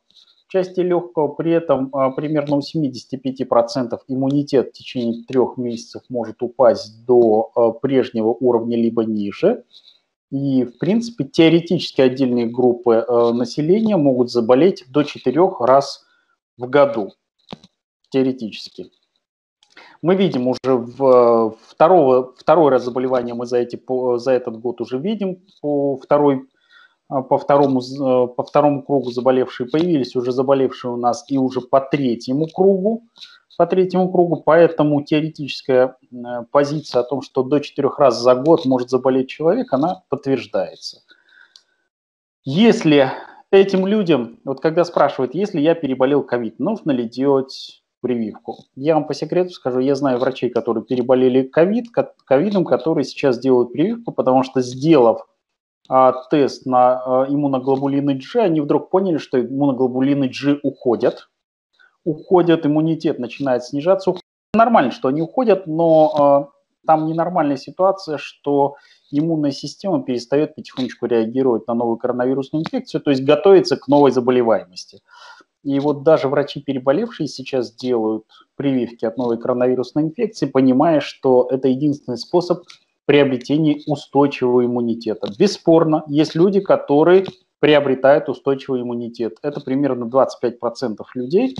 части легкого, при этом а, примерно у 75% иммунитет в течение трех месяцев может упасть до а, прежнего уровня либо ниже. И, в принципе, теоретически отдельные группы а, населения могут заболеть до четырех раз в году, теоретически. Мы видим уже в второго, второй раз заболевание мы за, эти, за этот год уже видим по, второй, по, второму, по второму кругу заболевшие появились уже заболевшие у нас и уже по третьему кругу, по третьему кругу, поэтому теоретическая позиция о том, что до четырех раз за год может заболеть человек, она подтверждается. Если этим людям, вот когда спрашивают, если я переболел ковид, нужно ли делать прививку? Я вам по секрету скажу, я знаю врачей, которые переболели ковид, ковидом, которые сейчас делают прививку, потому что сделав а, тест на а, иммуноглобулины G, они вдруг поняли, что иммуноглобулины G уходят, уходят, иммунитет начинает снижаться. Нормально, что они уходят, но а, там ненормальная ситуация, что иммунная система перестает потихонечку реагировать на новую коронавирусную инфекцию, то есть готовится к новой заболеваемости. И вот даже врачи, переболевшие, сейчас делают прививки от новой коронавирусной инфекции, понимая, что это единственный способ приобретения устойчивого иммунитета. Бесспорно, есть люди, которые приобретают устойчивый иммунитет. Это примерно 25% людей.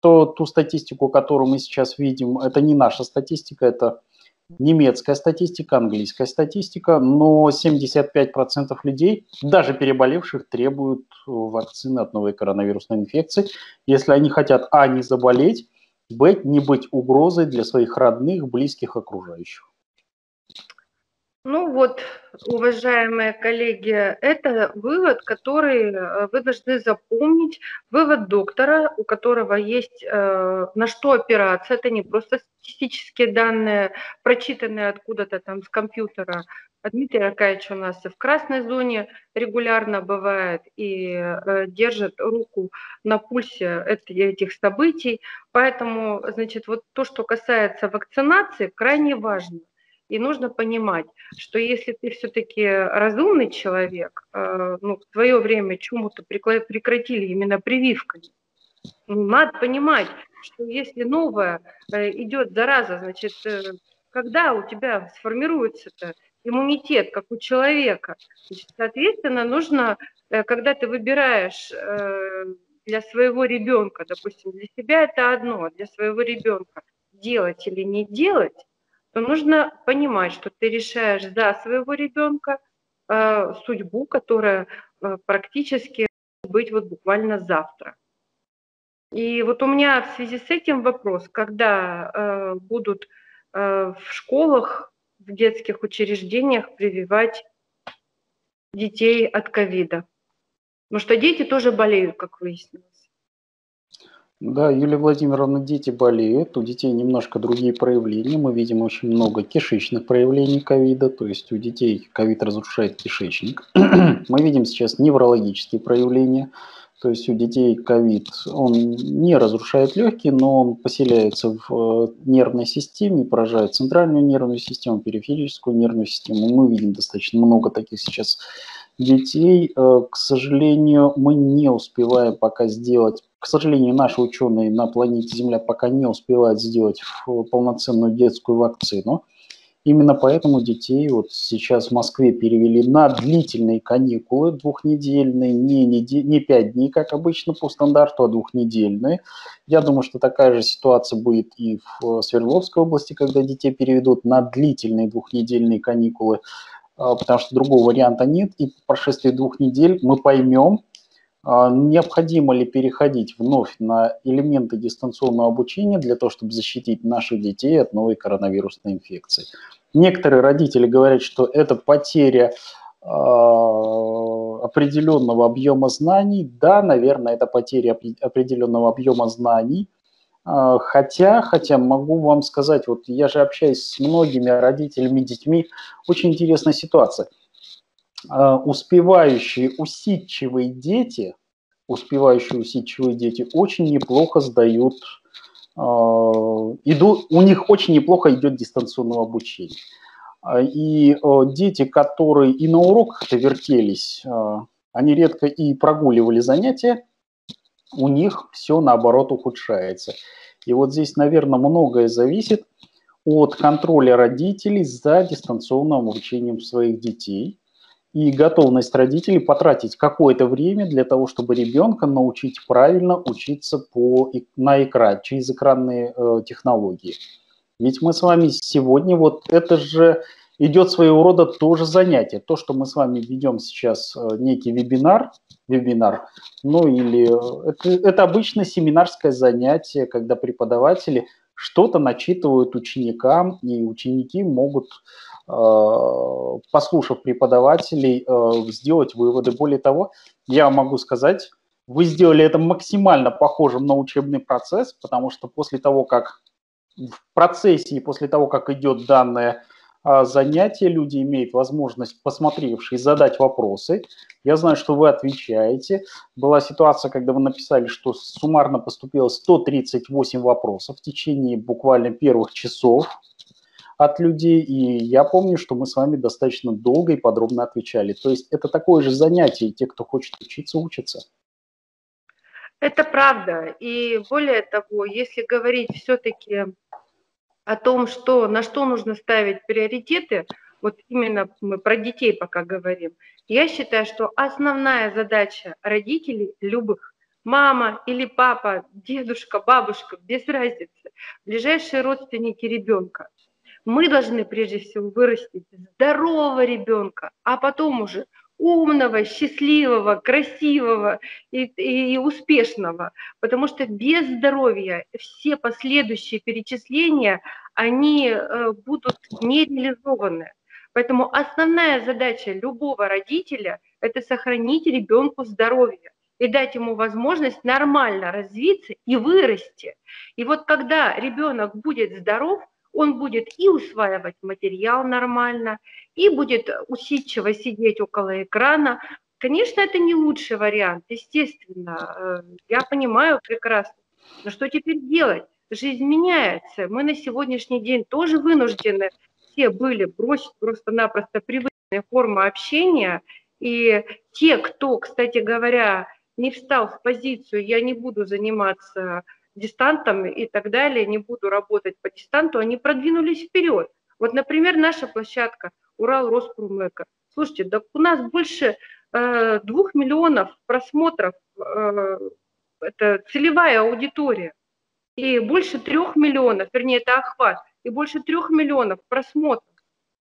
То, ту статистику, которую мы сейчас видим, это не наша статистика, это немецкая статистика, английская статистика, но 75% людей, даже переболевших, требуют вакцины от новой коронавирусной инфекции, если они хотят, а, не заболеть, б, не быть угрозой для своих родных, близких, окружающих. Ну вот, уважаемые коллеги, это вывод, который э, вы должны запомнить. Вывод доктора, у которого есть э, на что опираться. Это не просто статистические данные, прочитанные откуда-то там с компьютера. А Дмитрий Аркадьевич у нас и в красной зоне регулярно бывает и э, держит руку на пульсе этих событий. Поэтому, значит, вот то, что касается вакцинации, крайне важно. И нужно понимать, что если ты все-таки разумный человек, э, ну, в свое время чему-то прекратили именно прививками, ну, надо понимать, что если новая э, идет зараза, значит, э, когда у тебя сформируется иммунитет, как у человека, значит, соответственно, нужно, когда ты выбираешь для своего ребенка, допустим, для себя это одно, а для своего ребенка делать или не делать, то нужно понимать, что ты решаешь за своего ребенка э, судьбу, которая э, практически быть вот буквально завтра. И вот у меня в связи с этим вопрос, когда э, будут э, в школах, в детских учреждениях прививать детей от ковида? Потому что дети тоже болеют, как выяснилось. Да, Юлия Владимировна, дети болеют, у детей немножко другие проявления. Мы видим очень много кишечных проявлений ковида, то есть у детей ковид разрушает кишечник. Мы видим сейчас неврологические проявления, то есть у детей ковид, он не разрушает легкие, но он поселяется в э, нервной системе, поражает центральную нервную систему, периферическую нервную систему. Мы видим достаточно много таких сейчас детей. Э, к сожалению, мы не успеваем пока сделать к сожалению, наши ученые на планете Земля пока не успевают сделать полноценную детскую вакцину. Именно поэтому детей вот сейчас в Москве перевели на длительные каникулы двухнедельные, не, недель, не пять дней, как обычно по стандарту, а двухнедельные. Я думаю, что такая же ситуация будет и в Свердловской области, когда детей переведут на длительные двухнедельные каникулы, а, потому что другого варианта нет. И по прошествии двух недель мы поймем, необходимо ли переходить вновь на элементы дистанционного обучения для того, чтобы защитить наших детей от новой коронавирусной инфекции? Некоторые родители говорят, что это потеря а, определенного объема знаний. Да, наверное, это потеря определенного объема знаний. А, хотя, хотя могу вам сказать, вот я же общаюсь с многими родителями, детьми, очень интересная ситуация – а, успевающие усидчивые дети, успевающие усидчивые дети очень неплохо сдают, а, идут, у них очень неплохо идет дистанционное обучение. А, и дети, которые и на уроках-то вертелись, они редко и прогуливали занятия, у них все наоборот ухудшается. И вот здесь, наверное, многое зависит от контроля родителей за дистанционным обучением своих детей и готовность родителей потратить какое-то время для того, чтобы ребенка научить правильно учиться по, на экран, через экранные э, технологии. Ведь мы с вами сегодня, вот это же идет своего рода тоже занятие. То, что мы с вами ведем сейчас э, некий вебинар, вебинар, ну или э, это, это обычно семинарское занятие, когда преподаватели что-то начитывают ученикам, и ученики могут послушав преподавателей, э, сделать выводы. Более того, я могу сказать, вы сделали это максимально похожим на учебный процесс, потому что после того, как в процессе и после того, как идет данное э, занятие, люди имеют возможность, посмотревшие, задать вопросы. Я знаю, что вы отвечаете. Была ситуация, когда вы написали, что суммарно поступило 138 вопросов в течение буквально первых часов от людей, и я помню, что мы с вами достаточно долго и подробно отвечали. То есть это такое же занятие, и те, кто хочет учиться, учатся. Это правда. И более того, если говорить все-таки о том, что, на что нужно ставить приоритеты, вот именно мы про детей пока говорим, я считаю, что основная задача родителей любых, мама или папа, дедушка, бабушка, без разницы, ближайшие родственники ребенка – мы должны прежде всего вырастить здорового ребенка, а потом уже умного, счастливого, красивого и, и, и успешного. Потому что без здоровья все последующие перечисления, они э, будут нереализованы. Поэтому основная задача любого родителя – это сохранить ребенку здоровье и дать ему возможность нормально развиться и вырасти. И вот когда ребенок будет здоров, он будет и усваивать материал нормально, и будет усидчиво сидеть около экрана. Конечно, это не лучший вариант, естественно, э, я понимаю прекрасно. Но что теперь делать? Жизнь меняется. Мы на сегодняшний день тоже вынуждены все были бросить просто-напросто привычные формы общения. И те, кто, кстати говоря, не встал в позицию «я не буду заниматься дистантом и так далее, не буду работать по дистанту, они продвинулись вперед. Вот, например, наша площадка Урал Роспромэко. Слушайте, да у нас больше э, двух миллионов просмотров, э, это целевая аудитория, и больше трех миллионов, вернее, это охват, и больше трех миллионов просмотров.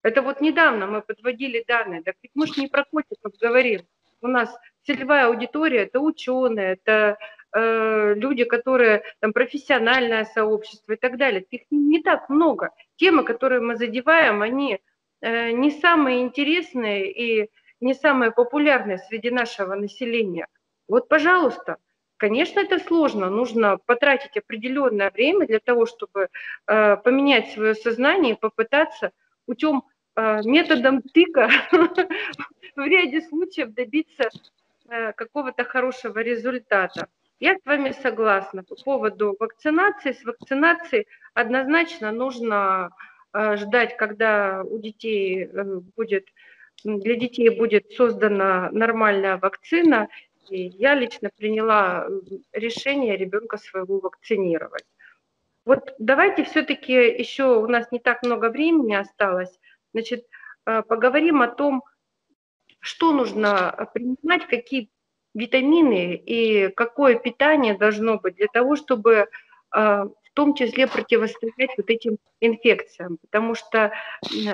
Это вот недавно мы подводили данные, так ведь мы же не про котиков говорим. У нас целевая аудитория – это ученые, это Э, люди, которые там профессиональное сообщество и так далее. Их не так много. Темы, которые мы задеваем, они э, не самые интересные и не самые популярные среди нашего населения. Вот, пожалуйста, Конечно, это сложно. Нужно потратить определенное время для того, чтобы э, поменять свое сознание и попытаться путем э, методом тыка в ряде случаев добиться какого-то хорошего результата. Я с вами согласна по поводу вакцинации. С вакцинацией однозначно нужно э, ждать, когда у детей э, будет для детей будет создана нормальная вакцина, и я лично приняла решение ребенка своего вакцинировать. Вот давайте все-таки еще, у нас не так много времени осталось, значит, э, поговорим о том, что нужно принимать, какие витамины и какое питание должно быть для того, чтобы э, в том числе противостоять вот этим инфекциям, потому что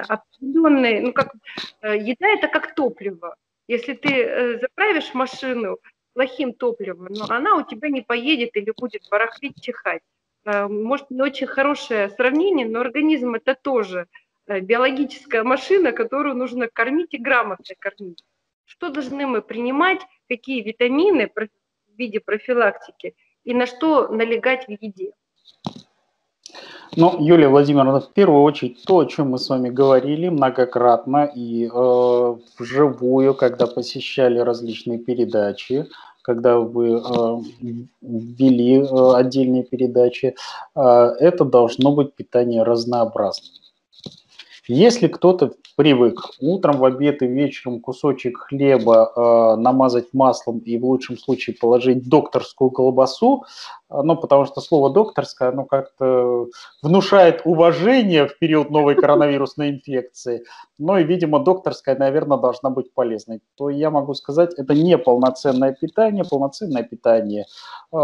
определенные, ну как, э, еда это как топливо, если ты э, заправишь машину плохим топливом, но она у тебя не поедет или будет барахлить, чихать. Э, может, не очень хорошее сравнение, но организм это тоже э, биологическая машина, которую нужно кормить и грамотно кормить. Что должны мы принимать, какие витамины в виде профилактики и на что налегать в еде? Ну, Юлия Владимировна, в первую очередь то, о чем мы с вами говорили многократно и э, вживую, когда посещали различные передачи, когда вы э, ввели э, отдельные передачи, э, это должно быть питание разнообразным. Если кто-то привык утром, в обед и вечером кусочек хлеба э, намазать маслом и в лучшем случае положить докторскую колбасу, э, ну, потому что слово докторское, оно как-то внушает уважение в период новой коронавирусной инфекции, но и, видимо, докторская, наверное, должна быть полезной, то я могу сказать, это не полноценное питание, полноценное питание. Э,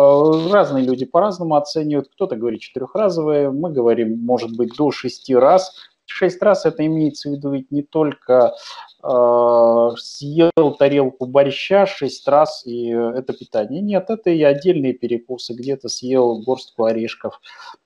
разные люди по-разному оценивают, кто-то говорит четырехразовое, мы говорим, может быть, до шести раз, Шесть раз это имеется в виду ведь не только э, съел тарелку борща шесть раз, и это питание. Нет, это и отдельные перекусы. Где-то съел горстку орешков,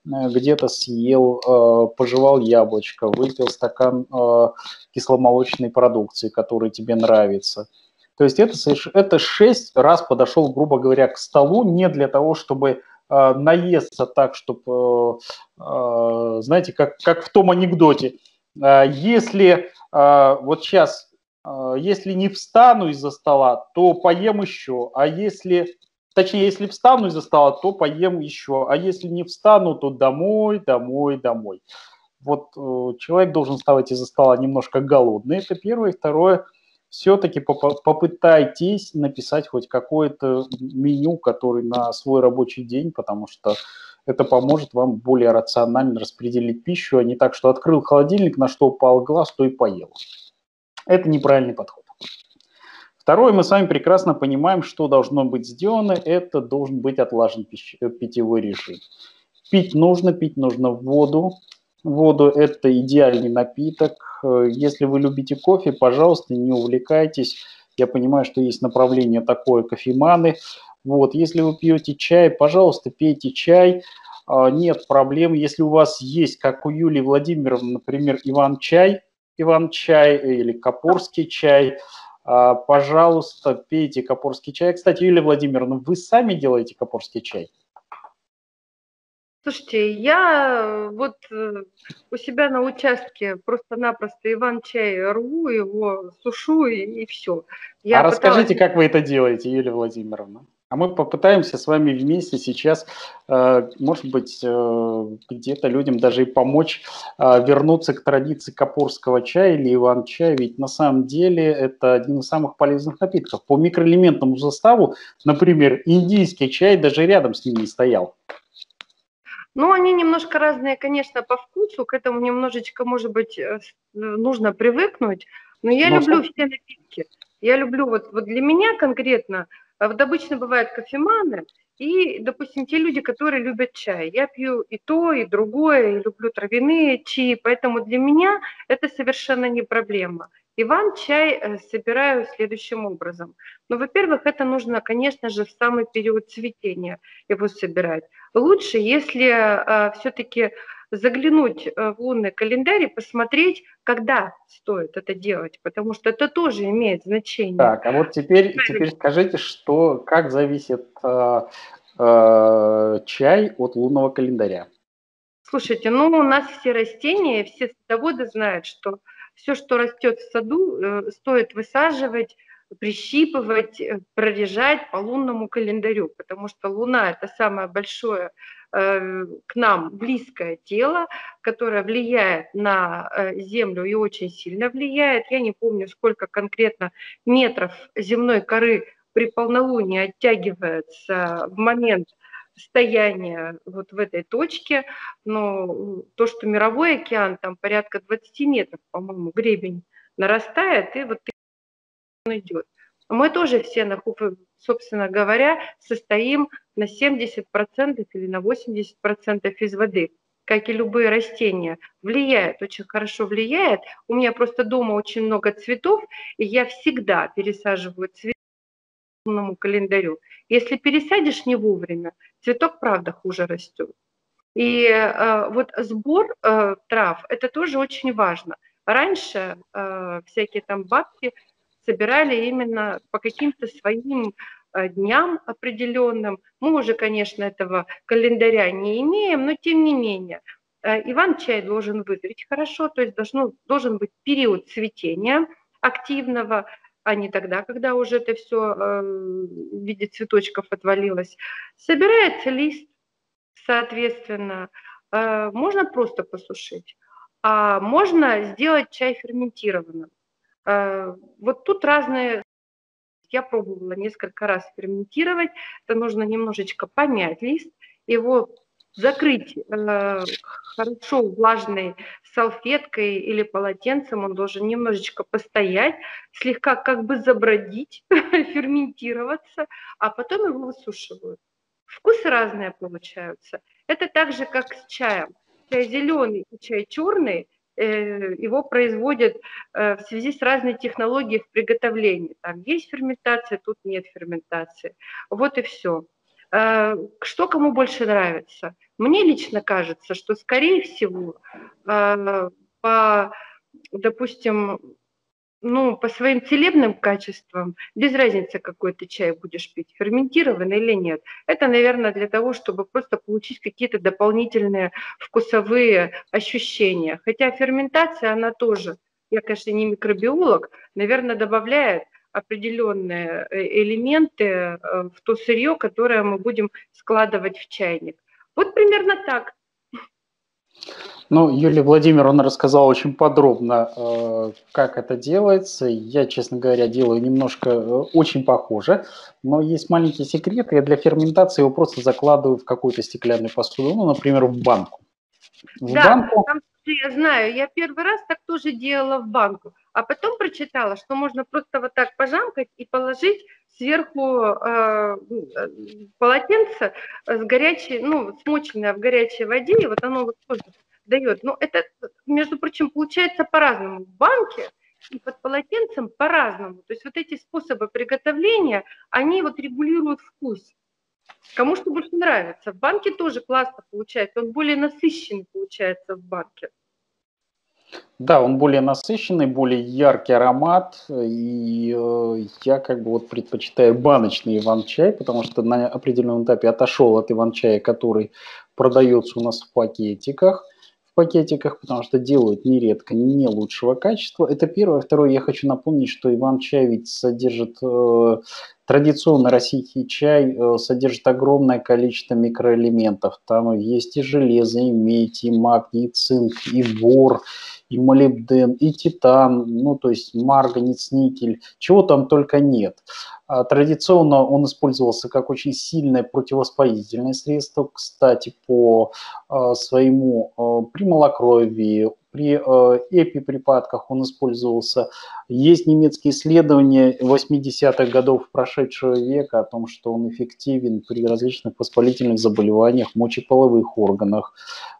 э, где-то съел, э, пожевал яблочко, выпил стакан э, кисломолочной продукции, который тебе нравится. То есть это, это шесть раз подошел, грубо говоря, к столу не для того, чтобы э, наесться так, чтобы, э, э, знаете, как, как в том анекдоте, э, если вот сейчас, если не встану из-за стола, то поем еще, а если, точнее, если встану из-за стола, то поем еще, а если не встану, то домой, домой, домой. Вот человек должен вставать из-за стола немножко голодный, это первое. Второе – все-таки попытайтесь написать хоть какое-то меню, который на свой рабочий день, потому что это поможет вам более рационально распределить пищу, а не так, что открыл холодильник, на что упал глаз, то и поел. Это неправильный подход. Второе, мы с вами прекрасно понимаем, что должно быть сделано. Это должен быть отлажен пищ... Э, питьевой режим. Пить нужно, пить нужно воду, Воду – это идеальный напиток. Если вы любите кофе, пожалуйста, не увлекайтесь. Я понимаю, что есть направление такое кофеманы. Вот, если вы пьете чай, пожалуйста, пейте чай. А, нет проблем. Если у вас есть, как у Юлии Владимировны, например, Иван-чай, Иван-чай или Копорский чай, а, пожалуйста, пейте Копорский чай. Кстати, Юлия Владимировна, вы сами делаете Копорский чай? Слушайте, я вот э, у себя на участке просто-напросто Иван-чай рву, его сушу и, и все. Я а пыталась... расскажите, как вы это делаете, Юлия Владимировна? А мы попытаемся с вами вместе сейчас, э, может быть, э, где-то людям даже и помочь вернуться к традиции капурского чая или иван-чая, ведь на самом деле это один из самых полезных напитков. По микроэлементному составу, например, индийский чай даже рядом с ним не стоял. Ну, они немножко разные, конечно, по вкусу, к этому немножечко, может быть, э, нужно привыкнуть, но я но люблю что? все напитки. Я люблю, вот, вот для меня конкретно, э, вот обычно бывают кофеманы, и, допустим, те люди, которые любят чай. Я пью и то, и другое, и люблю травяные чаи, поэтому для меня это совершенно не проблема. Иван-чай э, собираю следующим образом. Ну, во-первых, это нужно, конечно же, в самый период цветения его собирать. Лучше, если э, все-таки заглянуть э, в лунный календарь и посмотреть, когда стоит это делать, потому что это тоже имеет значение. Так, а вот теперь, теперь скажите, что, как зависит э, э, чай от лунного календаря? Слушайте, ну у нас все растения, все садоводы знают, что все, что растет в саду, э, стоит высаживать прищипывать, э, прорежать по лунному календарю, потому что Луна – это самое большое к нам близкое тело, которое влияет на э, Землю и очень сильно влияет. Я не помню, сколько конкретно метров земной коры при полнолунии оттягивается в момент стояния вот в этой точке, но то, что мировой океан, там порядка 20 метров, по-моему, гребень нарастает, и вот идет. Мы тоже все, собственно говоря, состоим на 70% или на 80% из воды как и любые растения, влияет, очень хорошо влияет. У меня просто дома очень много цветов, и я всегда пересаживаю цветы по календарю. Если пересадишь не вовремя, цветок, правда, хуже растет. И э, вот сбор э, трав – это тоже очень важно. Раньше э, всякие там бабки собирали именно по каким-то своим э, дням определенным. Мы уже, конечно, этого календаря не имеем, но тем не менее. Э, Иван-чай должен вызреть хорошо, то есть должно, должен быть период цветения активного, а не тогда, когда уже это все э, в виде цветочков отвалилось. Собирается лист, соответственно, можно просто посушить, а можно сделать чай ферментированным. Э, вот тут разные... Я пробовала несколько раз ферментировать. Это нужно немножечко помять лист, его закрыть э, хорошо влажной салфеткой или полотенцем, он должен немножечко постоять, слегка как бы забродить, ферментироваться, а потом его высушивают. Вкусы разные получаются. Это так же, как с чаем. Чай зеленый и чай черный его производят э, в связи с разной технологией в приготовлении. Там есть ферментация, тут нет ферментации. Вот и все. Э, что кому больше нравится? Мне лично кажется, что, скорее всего, по, допустим, ну, по своим целебным качествам, без разницы, какой ты чай будешь пить, ферментированный или нет. Это, наверное, для того, чтобы просто получить какие-то дополнительные вкусовые ощущения. Хотя ферментация, она тоже, я, конечно, не микробиолог, наверное, добавляет определенные э, элементы э, в то сырье, которое мы будем складывать в чайник. Вот примерно так. Ну, Юлия Владимировна рассказала очень подробно, э, как это делается. Я, честно говоря, делаю немножко э, очень похоже, но есть маленький секрет. Я для ферментации его просто закладываю в какую-то стеклянную посуду, ну, например, в банку. В да, банку... там, я знаю, я первый раз так тоже делала в банку, а потом прочитала, что можно просто вот так пожамкать и положить сверху э, полотенце с горячей, ну, смоченное в горячей воде, и вот оно вот тоже дает. Но это, между прочим, получается по-разному. В банке и под полотенцем по-разному. То есть вот эти способы приготовления, они вот регулируют вкус. Кому что больше нравится. В банке тоже классно получается. Он более насыщенный получается в банке. Да, он более насыщенный, более яркий аромат, и э, я как бы вот предпочитаю баночный иван-чай, потому что на определенном этапе отошел от иван-чая, который продается у нас в пакетиках в пакетиках, потому что делают нередко не лучшего качества. Это первое. Второе, я хочу напомнить, что Иван-чай ведь содержит э, традиционно российский чай э, содержит огромное количество микроэлементов. Там есть и железо, и медь, и магний, и цинк, и бор, и молибден, и титан, ну то есть марганец, никель, чего там только нет. А традиционно он использовался как очень сильное противовоспалительное средство, кстати, по э, своему э, при малокровии, при э, эпиприпадках он использовался. Есть немецкие исследования 80-х годов прошедшего века о том, что он эффективен при различных воспалительных заболеваниях мочеполовых органах,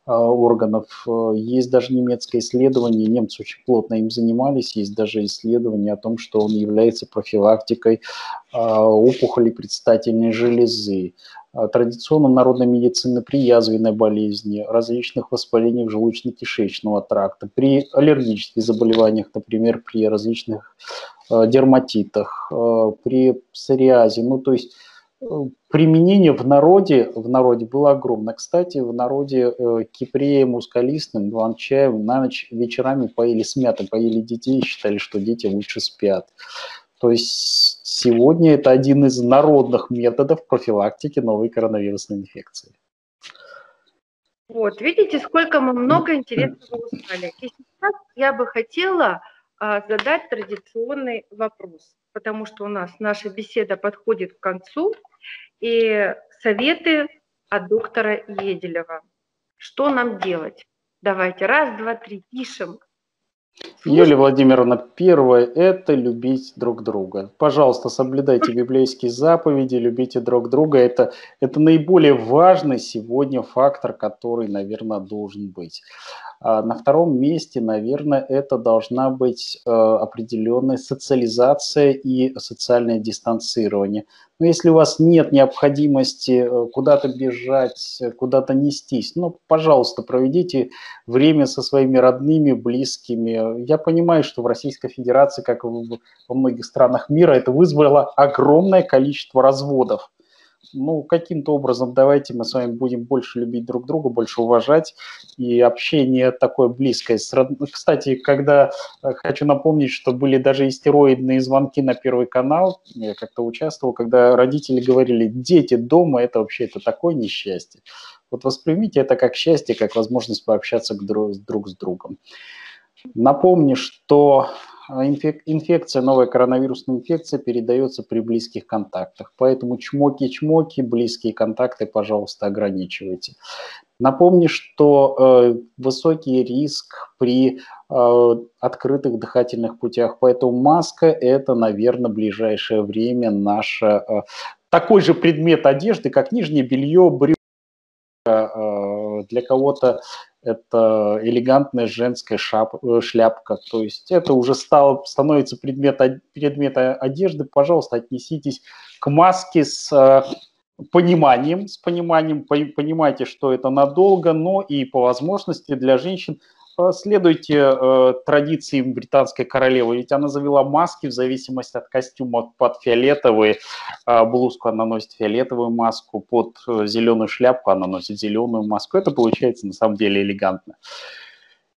э, органов. Есть даже немецкое исследование, немцы очень плотно им занимались, есть даже исследование о том, что он является профилактикой э, опухолей предстательной железы. А, традиционно народной медицины при язвенной болезни, различных воспалениях желудочно-кишечного тракта, при аллергических заболеваниях, например, при различных а, дерматитах, а, при псориазе. Ну, то есть э, применение в народе, в народе было огромно. Кстати, в народе э, кипреем мускалистным, иван-чаем на ночь вечерами поели с мятой, поели детей считали, что дети лучше спят. То есть сегодня это один из народных методов профилактики новой коронавирусной инфекции. Вот, видите, сколько мы много интересного узнали. И сейчас я бы хотела а, задать традиционный вопрос, потому что у нас наша беседа подходит к концу, и советы от доктора Еделева. Что нам делать? Давайте, раз, два, три, пишем. Юлия Владимировна, первое – это любить друг друга. Пожалуйста, соблюдайте библейские заповеди, любите друг друга. Это, это наиболее важный сегодня фактор, который, наверное, должен быть. А на втором месте, наверное, это должна быть э, определенная социализация и социальное дистанцирование. Но если у вас нет необходимости э, куда-то бежать, куда-то нестись, ну, пожалуйста, проведите время со своими родными, близкими. Я понимаю, что в Российской Федерации, как во многих странах мира, это вызвало огромное количество разводов ну, каким-то образом давайте мы с вами будем больше любить друг друга, больше уважать, и общение такое близкое. Кстати, когда э, хочу напомнить, что были даже истероидные звонки на Первый канал, я как-то участвовал, когда родители говорили, дети дома, это вообще это такое несчастье. Вот воспримите это как счастье, как возможность пообщаться друг с другом. Напомню, что а, инфекция, новая коронавирусная инфекция передается при близких контактах. Поэтому чмоки-чмоки, близкие контакты, пожалуйста, ограничивайте. Напомню, что э, высокий риск при э, открытых дыхательных путях, поэтому маска – это, наверное, ближайшее время наша э, такой же предмет одежды, как нижнее белье, брюки, э, для кого-то это элегантная женская шап, э, шляпка, то есть это уже стало, становится предмет, предмет одежды, пожалуйста, отнеситесь к маске с э, пониманием, с пониманием, понимайте, что это надолго, но и по возможности для женщин следуйте э, традициям британской королевы, ведь она завела маски в зависимости от костюма под фиолетовый, э, блузку она носит фиолетовую маску, под э, зеленую шляпку она носит зеленую маску. Это получается на самом деле элегантно.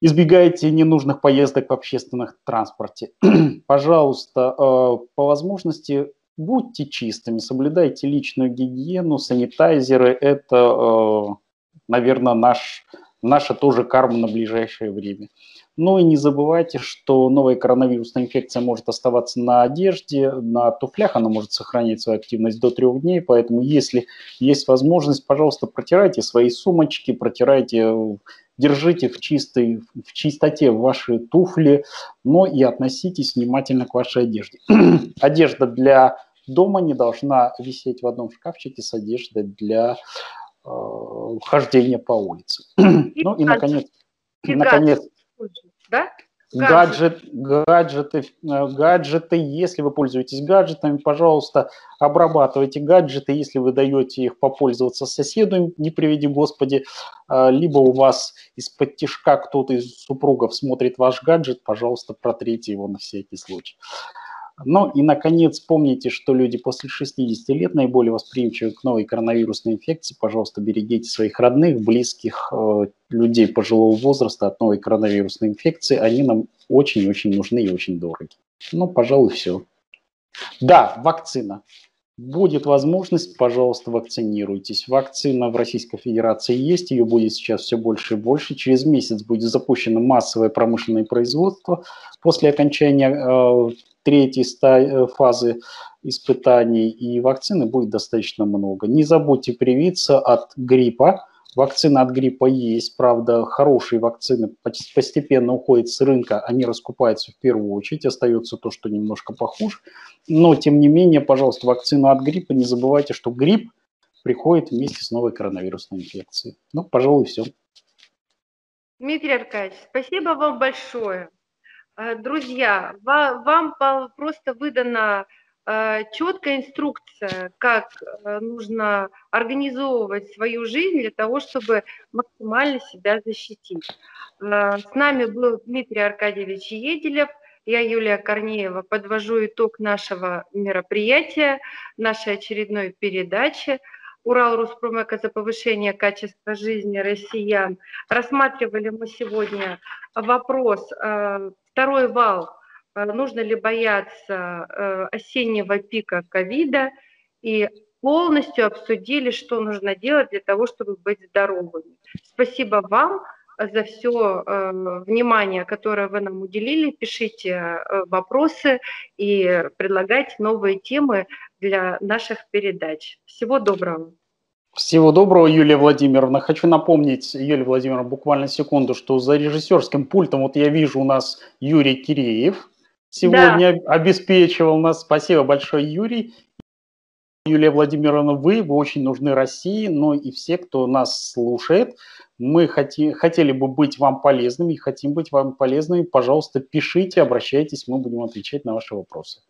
Избегайте ненужных поездок в общественном транспорте. Пожалуйста, э, по возможности будьте чистыми, соблюдайте личную гигиену, санитайзеры. Это, э, наверное, наш наша тоже карма на ближайшее время. Ну и не забывайте, что новая коронавирусная инфекция может оставаться на одежде, на туфлях, она может сохранить свою активность до трех дней, поэтому если есть возможность, пожалуйста, протирайте свои сумочки, протирайте, держите в, чистой, в чистоте ваши туфли, но и относитесь внимательно к вашей одежде. Одежда для дома не должна висеть в одном шкафчике с одеждой для хождения по улице. И ну и, наконец, и наконец да? Гаджет, гаджеты, э, гаджеты, если вы пользуетесь гаджетами, пожалуйста, обрабатывайте гаджеты, если вы даете их попользоваться соседу, не приведи Господи, э, либо у вас из-под тяжка кто-то из супругов смотрит ваш гаджет, пожалуйста, протрите его на всякий случай. Ну и, наконец, помните, что люди после 60 лет наиболее восприимчивы к новой коронавирусной инфекции. Пожалуйста, берегите своих родных, близких, э, людей пожилого возраста от новой коронавирусной инфекции. Они нам очень-очень нужны и очень дороги. Ну, пожалуй, все. Да, вакцина. Будет возможность, пожалуйста, вакцинируйтесь. Вакцина в Российской Федерации есть, ее будет сейчас все больше и больше. Через месяц будет запущено массовое промышленное производство. После окончания э, третьей э, фазы испытаний и вакцины будет достаточно много. Не забудьте привиться от гриппа. Вакцина от гриппа есть, правда, хорошие вакцины постепенно уходят с рынка, они раскупаются в первую очередь, остается то, что немножко похуже. Но, тем не менее, пожалуйста, вакцину от гриппа, не забывайте, что грипп приходит вместе с новой коронавирусной инфекцией. Ну, пожалуй, все. Дмитрий Аркадьевич, спасибо вам большое. Э, друзья, вам просто выдано э, четкая инструкция, как э, нужно организовывать свою жизнь для того, чтобы максимально себя защитить. С нами был Дмитрий Аркадьевич Еделев, я, Юлия Корнеева, подвожу итог нашего мероприятия, нашей очередной передачи. Урал Руспромека за повышение качества жизни россиян. Рассматривали мы сегодня вопрос, второй вал, э, нужно ли бояться э, осеннего пика ковида, и полностью обсудили, что нужно делать для того, чтобы быть здоровыми. Спасибо вам за все внимание, которое вы нам уделили. Пишите вопросы и предлагайте новые темы для наших передач. Всего доброго. Всего доброго, Юлия Владимировна. Хочу напомнить, Юлия Владимировна, буквально секунду, что за режиссерским пультом вот я вижу у нас Юрий Киреев сегодня да. обеспечивал нас. Спасибо большое, Юрий. Юлия Владимировна, вы, вы очень нужны России, но и все, кто нас слушает. Мы хоти, хотели бы быть вам полезными и хотим быть вам полезными. Пожалуйста, пишите, обращайтесь, мы будем отвечать на ваши вопросы.